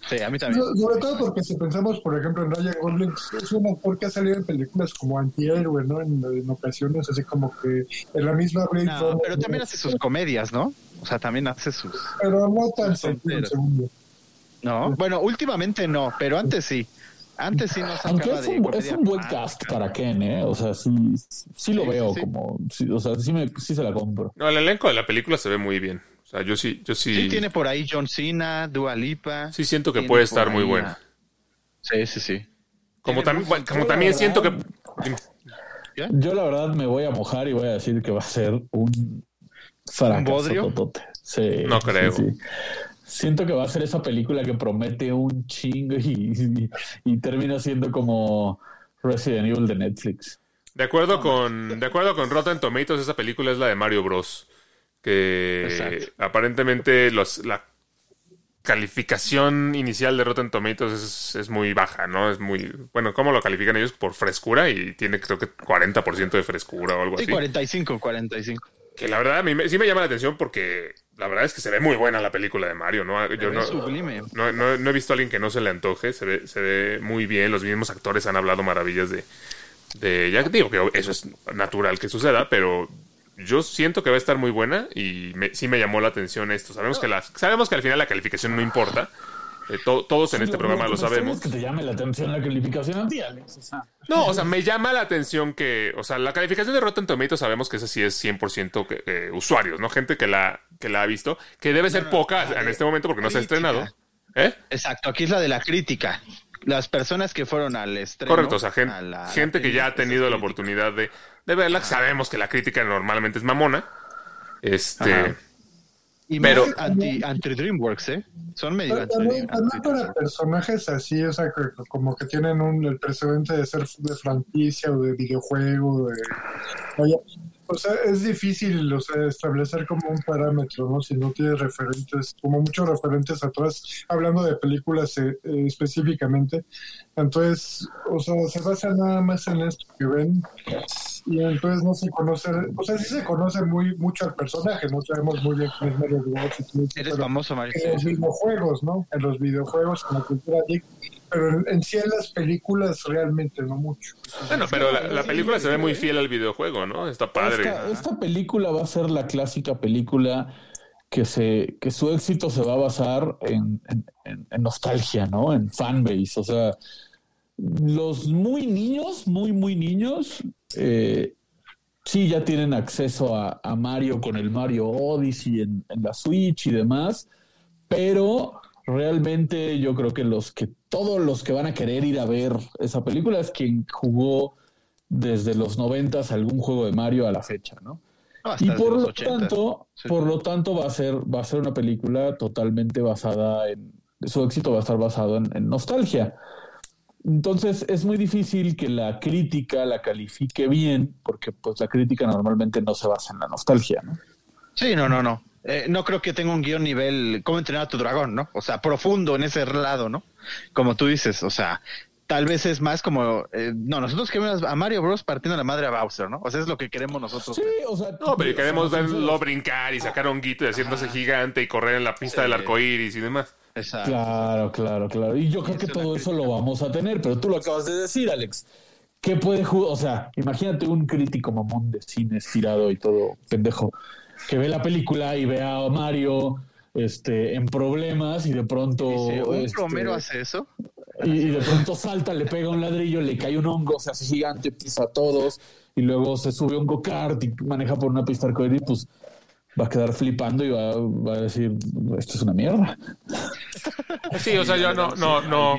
Speaker 1: Sí, a mí también.
Speaker 6: So- Sobre todo porque si pensamos, por ejemplo, en Ryan Gosling, es un actor que ha salido en películas como antihéroe, ¿no? En, en ocasiones, así como que en la misma Blade
Speaker 1: No,
Speaker 6: Runner,
Speaker 1: pero también hace sus comedias, ¿no? O sea, también hace sus...
Speaker 6: Pero no tan yo.
Speaker 1: No, bueno, últimamente no, pero antes sí. Antes sí nos
Speaker 5: Aunque es un, es un buen cast para Ken, ¿eh? O sea, sí, sí lo
Speaker 1: Sí,
Speaker 5: veo
Speaker 1: sí,
Speaker 5: como. sí, o sea, sí, me, sí se la compro.
Speaker 2: No, el elenco de la película se ve muy bien. O sea, yo sí, yo sí,
Speaker 1: Sí, tiene por ahí John Cena, Dua Lipa.
Speaker 2: sí siento que puede estar muy buena.
Speaker 1: a- Sí, sí, sí.
Speaker 2: Como,
Speaker 1: buen-
Speaker 2: como
Speaker 5: Yo,
Speaker 2: también siento que...
Speaker 5: Yo, la verdad, me voy a mojar y voy a decir que va a ser un fracaso.
Speaker 1: bodrio?
Speaker 5: totote. Sí,
Speaker 2: No
Speaker 5: sí,
Speaker 2: creo.
Speaker 5: sí. Siento que va a ser esa película que promete un chingo y, y, y termina siendo como Resident Evil de Netflix.
Speaker 2: De acuerdo con, de acuerdo con Rotten Tomatoes, esa película es la de Mario Bros. Que
Speaker 1: Exacto.
Speaker 2: aparentemente los, la calificación inicial de Rotten Tomatoes es, es muy baja, ¿no? Es muy... Bueno, ¿cómo lo califican ellos? Por frescura y tiene creo que 40% de frescura o algo
Speaker 1: Sí,
Speaker 2: así.
Speaker 1: 45, 45.
Speaker 2: Que la verdad a mí me- sí me llama la atención porque la verdad es que se ve muy buena la película de Mario, ¿no? Yo no,
Speaker 1: sublime.
Speaker 2: no, no- no he visto a alguien que no se le antoje, se ve, se ve muy bien, los mismos actores han hablado maravillas de, de... Ya digo que eso es natural que suceda, pero yo siento que va a estar muy buena y me- sí me llamó la atención esto. Sabemos que, la, sabemos que al final la calificación no importa, eh, to- todos en este programa lo sabemos.
Speaker 5: Es que te llame la atención la calificación a ti, Alex. O sea,
Speaker 2: No, o sea, me llama la atención que, o sea, la calificación de Rotten Tomatoes sabemos que esa sí es 100% que, eh, usuarios, ¿no? Gente que la, que la ha visto, que debe ser poca en este momento porque no se ha estrenado. ¿Eh?
Speaker 1: Exacto, aquí es la de la crítica. Las personas que fueron al estreno.
Speaker 2: Correcto, o sea,
Speaker 1: la-
Speaker 2: gente
Speaker 1: la
Speaker 2: que ya ha tenido la
Speaker 1: crítica.
Speaker 2: oportunidad de, de verla. Sabemos que la crítica normalmente es mamona. Este.
Speaker 1: Ajá. Y
Speaker 2: Pero-
Speaker 1: más anti, anti DreamWorks, ¿eh? Son medio
Speaker 6: Pero
Speaker 1: anti,
Speaker 6: También, para personajes así, o sea, que- como que tienen un, el precedente de ser de franquicia o de videojuego, de... Vaya, o sea, es difícil, o sea, establecer como un parámetro, ¿no? Si no tienes referentes, como muchos referentes atrás, hablando de películas eh, eh, específicamente. Entonces, o sea, se basa nada más en esto que ven. Y entonces no se conoce, o sea, sí se conoce muy mucho al personaje, no sabemos muy bien quién es Mario Bros. y todo eso,
Speaker 1: Eres
Speaker 6: pero
Speaker 1: famoso, Mario.
Speaker 6: en los videojuegos, ¿no? En los videojuegos, en la cultura geek, pero en, en sí en las películas realmente no mucho.
Speaker 2: Bueno, pero la, la película se ve muy fiel al videojuego, ¿no? Está padre.
Speaker 5: Esta, esta película va a ser la clásica película que se que su éxito se va a basar en- en nostalgia, ¿no? En fanbase. O sea, los muy niños, muy, muy niños, eh, sí ya tienen acceso a, a Mario con el Mario Odyssey en, en la Switch y demás, pero realmente yo creo que los que todos los que van a querer ir a ver esa película es quien jugó desde los noventas algún juego de Mario a la fecha, ¿no?
Speaker 1: No, hasta
Speaker 5: Y por lo
Speaker 1: 80.
Speaker 5: tanto,
Speaker 1: Sí.
Speaker 5: por lo tanto va a ser va a ser una película totalmente basada en su éxito va a estar basado en, en nostalgia. Entonces es muy difícil que la crítica la califique bien, porque pues la crítica normalmente no se basa en la nostalgia, ¿no?
Speaker 1: Sí, no, no, no. Eh, no creo que tenga un guion nivel cómo entrenar a tu dragón, ¿no? O sea, profundo en ese lado, ¿no? Como tú dices, o sea, tal vez es más como, eh, no, nosotros queremos a Mario Bros partiendo la madre a Bowser, ¿no? O sea, es lo que queremos nosotros.
Speaker 5: Sí, o sea,
Speaker 2: No, pero queremos verlo brincar y sacar un guito y haciéndose gigante y correr en la pista del arco iris y demás.
Speaker 1: Exacto.
Speaker 5: Claro, claro, claro. Y yo creo que todo eso lo vamos a tener, pero tú lo acabas de decir, Alex. ¿Qué puede jugar? O sea, imagínate un crítico mamón de cine estirado y todo pendejo que ve la película y ve a Mario este, en problemas y de pronto.
Speaker 1: Dice, ¿Un
Speaker 5: este,
Speaker 1: plomero hace eso?
Speaker 5: y, y de pronto salta, le pega un ladrillo, le cae un hongo, se hace gigante, pisa a todos y luego se sube a un go-kart y maneja por una pista arcoíris, pues va a quedar flipando y va, va a decir, esto es una mierda.
Speaker 2: Sí, o sea, yo no, no, no,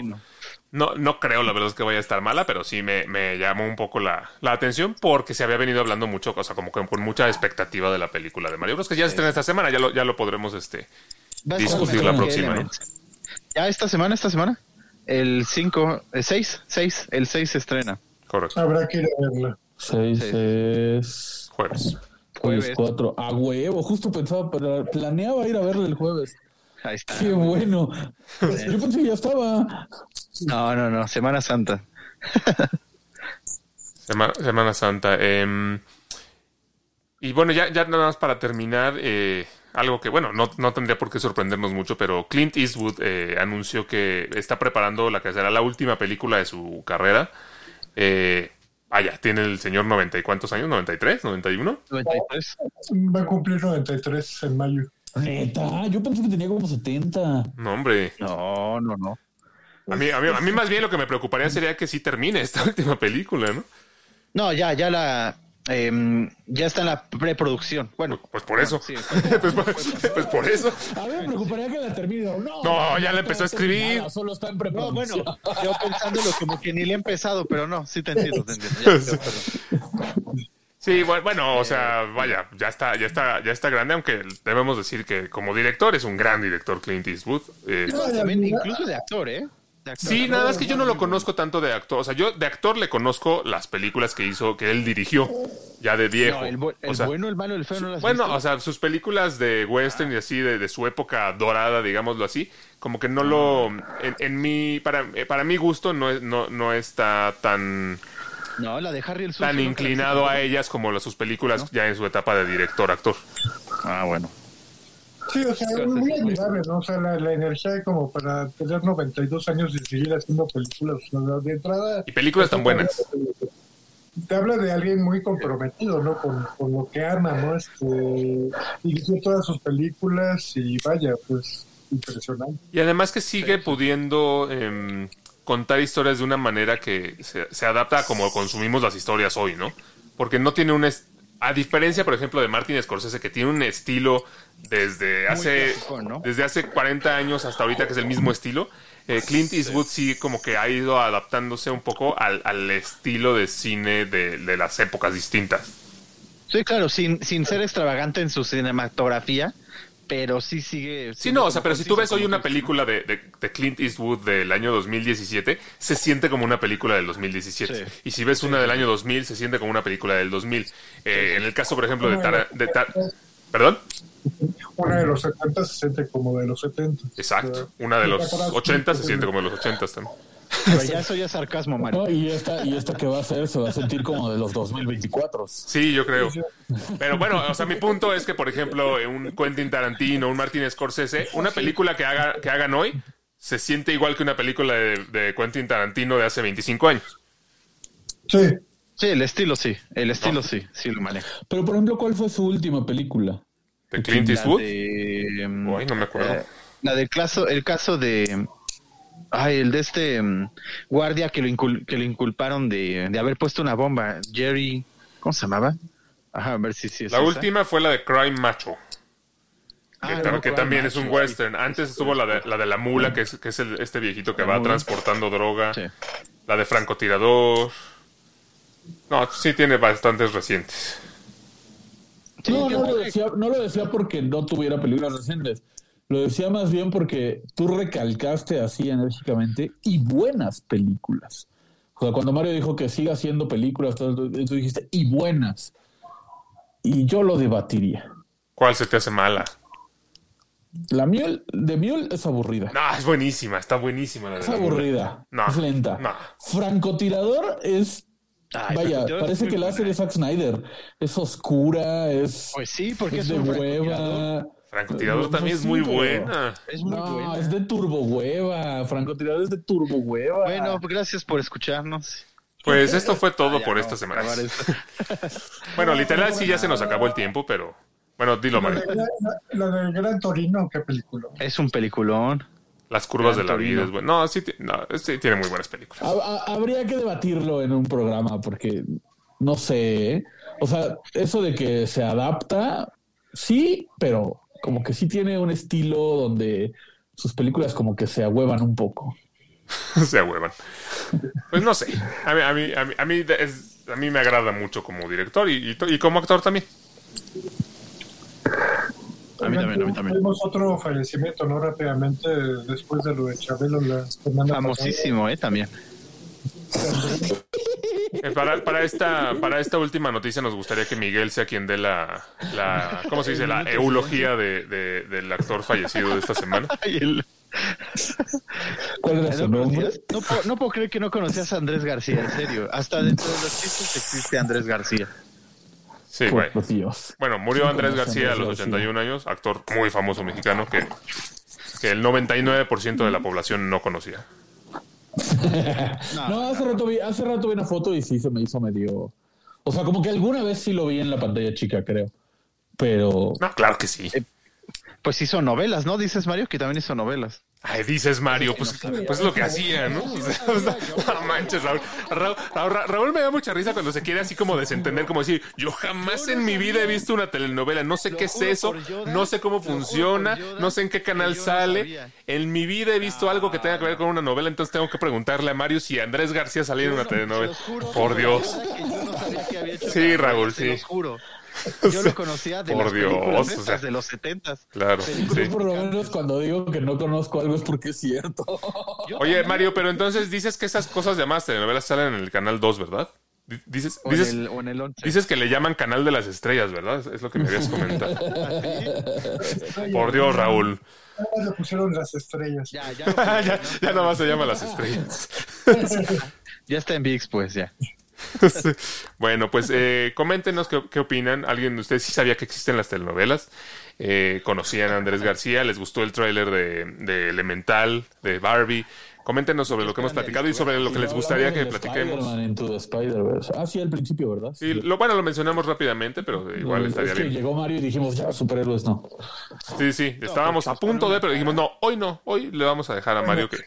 Speaker 2: no, no creo la verdad es que vaya a estar mala, pero sí me, me llamó un poco la, la atención porque se había venido hablando mucho, o sea, como que con mucha expectativa de la película de Mario Bros. que ya se estrena esta semana, ya lo, ya lo podremos este, discutir la próxima, ¿no?
Speaker 1: Ya esta semana, esta semana. El 5, el 6, 6, el 6 se estrena.
Speaker 2: Correcto.
Speaker 6: Habrá que ir a verla.
Speaker 5: Seis
Speaker 1: Sí.
Speaker 5: es...
Speaker 2: Jueves.
Speaker 5: Jueves. 4. A huevo, justo pensaba, pero planeaba ir a verle el jueves.
Speaker 1: Ahí está.
Speaker 5: Qué bueno. Yo pensé que ya estaba.
Speaker 1: No, no, no, Semana Santa.
Speaker 2: Semana, Semana Santa. em, y bueno, ya, ya nada más para terminar, eh, algo que, bueno, no, no tendría por qué sorprendernos mucho, pero Clint Eastwood eh, anunció que está preparando la que será la última película de su carrera. Eh, vaya, tiene el señor 90 y cuántos años, 93, 91.
Speaker 1: 93.
Speaker 6: Va a cumplir 93 en mayo.
Speaker 5: Neta, yo pensé que tenía como 70.
Speaker 2: No, hombre.
Speaker 1: No, no, no.
Speaker 2: A mí, a, mí, a mí más bien lo que me preocuparía sería que sí termine esta última película, ¿no?
Speaker 1: No, ya, ya la. Em, ya está en la preproducción. Bueno,
Speaker 2: Pues por eso.
Speaker 1: sí,
Speaker 2: pues, por, pues por eso.
Speaker 5: A mí me preocuparía que la termine. No,
Speaker 2: No, ya la empezó a escribir.
Speaker 5: Solo está en
Speaker 1: no,
Speaker 5: preproducción.
Speaker 1: bueno, yo pensándolo como que ni le he empezado, pero no, sí te entiendo, te entiendo. Ya.
Speaker 2: Sí, bueno, bueno, o sea, vaya, ya está, ya está, ya está grande, aunque debemos decir que como director es un gran director Clint Eastwood. Eh,
Speaker 1: No, también incluso de actor, ¿eh?
Speaker 2: Sí, nada más que yo no lo conozco tanto de actor. O sea, yo de actor le conozco las películas que hizo, que él dirigió, ya de viejo.
Speaker 1: No, el, bu- el
Speaker 2: O sea,
Speaker 1: bueno, el malo, el feo no las has
Speaker 2: Bueno,
Speaker 1: visto?
Speaker 2: o sea, sus películas de western y así, de, de su época dorada, digámoslo así, como que no lo... En, en mi... Para, eh, para mi gusto no, es, no, no está tan,
Speaker 1: No, la de Harry el Sucio.
Speaker 2: tan inclinado a ellas como las, sus películas ya en su etapa de director-actor.
Speaker 1: Ah, bueno.
Speaker 6: Sí, o sea, muy admirable, ¿no? O sea, la, la energía como para tener 92 años y seguir haciendo películas. De entrada...
Speaker 2: Y películas tan buenas.
Speaker 6: Te habla de alguien muy comprometido, ¿no? Con, con lo que ama, ¿no? Este, dirigió todas sus películas y vaya, pues, impresionante.
Speaker 2: Y además que sigue pudiendo em, contar historias de una manera que se, se adapta a como consumimos las historias hoy, ¿no? Porque no tiene un... est- A diferencia, por ejemplo, de Martin Scorsese, que tiene un estilo desde hace,
Speaker 1: clásico, ¿no?
Speaker 2: desde hace 40 años hasta ahorita, que es el mismo estilo, eh, Clint Eastwood sí como que ha ido adaptándose un poco al, al estilo de cine de, de las épocas distintas.
Speaker 1: Sí, claro, sin, sin ser extravagante en su cinematografía, pero sí sigue.
Speaker 2: Sí, no, o sea, pero si tú ves hoy una película de, de- de Clint Eastwood del año 2017, se siente como una película del 2017.
Speaker 1: Sí.
Speaker 2: Y si ves una del año 2000, se siente como una película del 2000. Eh, en el caso, por ejemplo, de Tara... De Tar- ¿Perdón?
Speaker 6: Una de los 70 se siente como de los 70.
Speaker 2: Exacto. Una de los 80 se siente como de los 80 también.
Speaker 1: Pero ya eso ya es sarcasmo, Mario.
Speaker 5: No, y esta, y esta que va a hacer se va a sentir como de los 2024.
Speaker 2: Sí, yo creo. Pero bueno, o sea, mi punto es que, por ejemplo, un Quentin Tarantino, un Martin Scorsese, una película que, haga, que hagan hoy se siente igual que una película de, de Quentin Tarantino de hace 25 años.
Speaker 6: Sí.
Speaker 1: Sí, el estilo sí. El estilo sí. Sí lo maneja.
Speaker 5: Pero, por ejemplo, ¿cuál fue su última película?
Speaker 2: ¿De Clint Eastwood?
Speaker 1: de, mm,
Speaker 2: Ay, no me acuerdo.
Speaker 1: eh, la del caso, el caso de. Ay, el de este mm, guardia que lo, incul- que lo inculparon de, de haber puesto una bomba. Jerry. ¿Cómo se llamaba? Ajá, a ver si sí es
Speaker 2: La
Speaker 1: esa.
Speaker 2: última fue la de Crime Macho.
Speaker 1: Ah,
Speaker 2: que, también es un western. Antes estuvo la de la, de la mula, que es, que es el- este viejito que
Speaker 1: La
Speaker 2: va
Speaker 1: mula.
Speaker 2: transportando droga.
Speaker 1: Sí.
Speaker 2: La de francotirador. No, sí tiene bastantes recientes.
Speaker 1: Sí,
Speaker 5: no,
Speaker 1: que-
Speaker 5: no lo, decía, no lo decía porque no tuviera películas recientes. Lo decía más bien porque tú recalcaste así enérgicamente y buenas películas. O sea, cuando Mario dijo que siga haciendo películas, tú, tú dijiste y buenas. Y yo lo debatiría.
Speaker 2: ¿Cuál se te hace mala?
Speaker 5: La miel de miel es aburrida.
Speaker 2: No, es buenísima, está buenísima la de
Speaker 5: Es
Speaker 2: la
Speaker 5: aburrida.
Speaker 2: No,
Speaker 5: es lenta.
Speaker 2: no.
Speaker 5: Francotirador es.
Speaker 1: Ay,
Speaker 5: vaya, parece que la hace de
Speaker 1: buena.
Speaker 5: Zack Snyder. Es oscura, es,
Speaker 1: Pues sí, porque
Speaker 5: es
Speaker 1: es,
Speaker 5: de hueva.
Speaker 2: Francotirador
Speaker 5: No,
Speaker 2: también es muy buena.
Speaker 1: Es muy
Speaker 5: no,
Speaker 1: buena.
Speaker 5: es de turbo hueva. Francotirador es de turbo hueva.
Speaker 1: Bueno, gracias por escucharnos.
Speaker 2: Pues esto fue todo
Speaker 1: Ah,
Speaker 2: por
Speaker 1: no,
Speaker 2: esta semana. Bueno, literal sí ya se nos acabó el tiempo, pero bueno, dilo, Mario.
Speaker 6: la del Gran Torino, qué película.
Speaker 1: Es un peliculón.
Speaker 2: Las curvas de la vida es bueno. No, sí, no, sí tiene muy buenas películas.
Speaker 5: Ha- ha- habría que debatirlo en un programa porque no sé. ¿eh? O sea, eso de que se adapta, sí, pero como que sí tiene un estilo donde sus películas como que se ahuevan un poco.
Speaker 2: se ahuevan. Pues no sé. A mí, a mí, a mí, a mí es- a mí me agrada mucho como director y, y como actor también.
Speaker 1: A mí también, a mí también.
Speaker 6: Tuvimos otro fallecimiento, ¿no? Rápidamente, después de lo de Chabelo la semana
Speaker 1: Famosísimo, ¿eh? También.
Speaker 2: Eh, Para, para, esta, para esta última noticia nos gustaría que Miguel sea quien dé la, la ¿cómo se dice? La eulogía de, de- del actor fallecido de esta semana.
Speaker 1: Ay, el-
Speaker 5: ¿Cuál era su
Speaker 1: ¿No,
Speaker 5: nombre?
Speaker 1: No puedo, no puedo creer que no conocías a Andrés García, en serio. Hasta dentro de los chistes existe Andrés García.
Speaker 2: Sí, bueno.
Speaker 5: Dios.
Speaker 2: Bueno, murió Andrés García a los
Speaker 5: García.
Speaker 2: 81 años, actor muy famoso mexicano que, que el 99% de la población no conocía.
Speaker 5: No, hace rato, vi, hace rato vi una foto y sí se me hizo medio. O sea, como que alguna vez sí lo vi en la pantalla chica, creo. Pero
Speaker 2: No, claro que sí.
Speaker 1: Pues hizo novelas, ¿no? Dices, Mario, que también hizo novelas.
Speaker 2: Ay, dices Mario, pues, pues es lo que hacía, ¿no? O sea, o sea, no manches, Raúl. Raúl, Raúl- Raúl me da mucha risa cuando se quiere así como desentender, como decir, yo jamás en mi vida he visto una telenovela, no sé
Speaker 1: Lo
Speaker 2: qué es eso, no sé cómo
Speaker 1: lo
Speaker 2: funciona, no sé en qué canal sale. En mi vida he visto algo que tenga que ver con una novela, entonces tengo que preguntarle a Mario si Andrés García salía en una telenovela. Por Dios. Sí, Raúl, sí.
Speaker 1: los juro. Yo lo conocía de
Speaker 2: Por
Speaker 1: las
Speaker 2: Dios,
Speaker 1: películas
Speaker 2: o
Speaker 1: estas
Speaker 2: sea.
Speaker 1: de los setentas.
Speaker 2: Claro,
Speaker 5: yo
Speaker 2: sí.
Speaker 5: por lo menos cuando digo que no conozco algo es porque es cierto.
Speaker 2: Oye. Mario, pero entonces dices que esas cosas llamadas telenovelas salen en el canal 2, ¿verdad? Di- Dices,
Speaker 1: O en
Speaker 2: dices,
Speaker 1: el, o en el once.
Speaker 2: dices que le llaman canal de las estrellas, ¿verdad? Es lo que me habías comentado. Por Dios, Raúl.
Speaker 6: Le pusieron las estrellas.
Speaker 1: Ya, ya, lo pusieron,
Speaker 2: ya,
Speaker 1: ¿no?
Speaker 2: ya nomás se llama las estrellas.
Speaker 1: Ya está en VIX, pues ya.
Speaker 2: bueno, pues eh, coméntenos qué, qué opinan. ¿Alguien de ustedes sí sabía que existen las telenovelas? Eh, ¿Conocían a Andrés García? ¿Les gustó el tráiler de, de Elemental, de Barbie? Coméntenos sobre lo que hemos platicado y sobre lo que les gustaría que platiquemos.
Speaker 5: Ah, sí, al principio, ¿verdad?
Speaker 2: Sí, lo, bueno, lo mencionamos rápidamente, pero igual estaría bien.
Speaker 5: llegó Mario y dijimos, ya, superhéroes no.
Speaker 2: Sí, sí, estábamos a punto de, pero dijimos, no, hoy no, hoy le vamos a dejar a Mario que,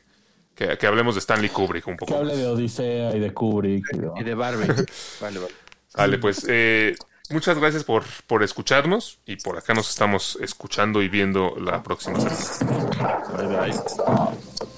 Speaker 2: que, que hablemos de Stanley Kubrick un
Speaker 5: Que
Speaker 2: poco.
Speaker 5: hable de Odisea y de Kubrick. y de-
Speaker 1: Y de Barbie. vale, vale.
Speaker 2: Vale, pues eh, muchas gracias por, por escucharnos y por acá nos estamos escuchando y viendo la próxima semana.
Speaker 1: Bye, bye.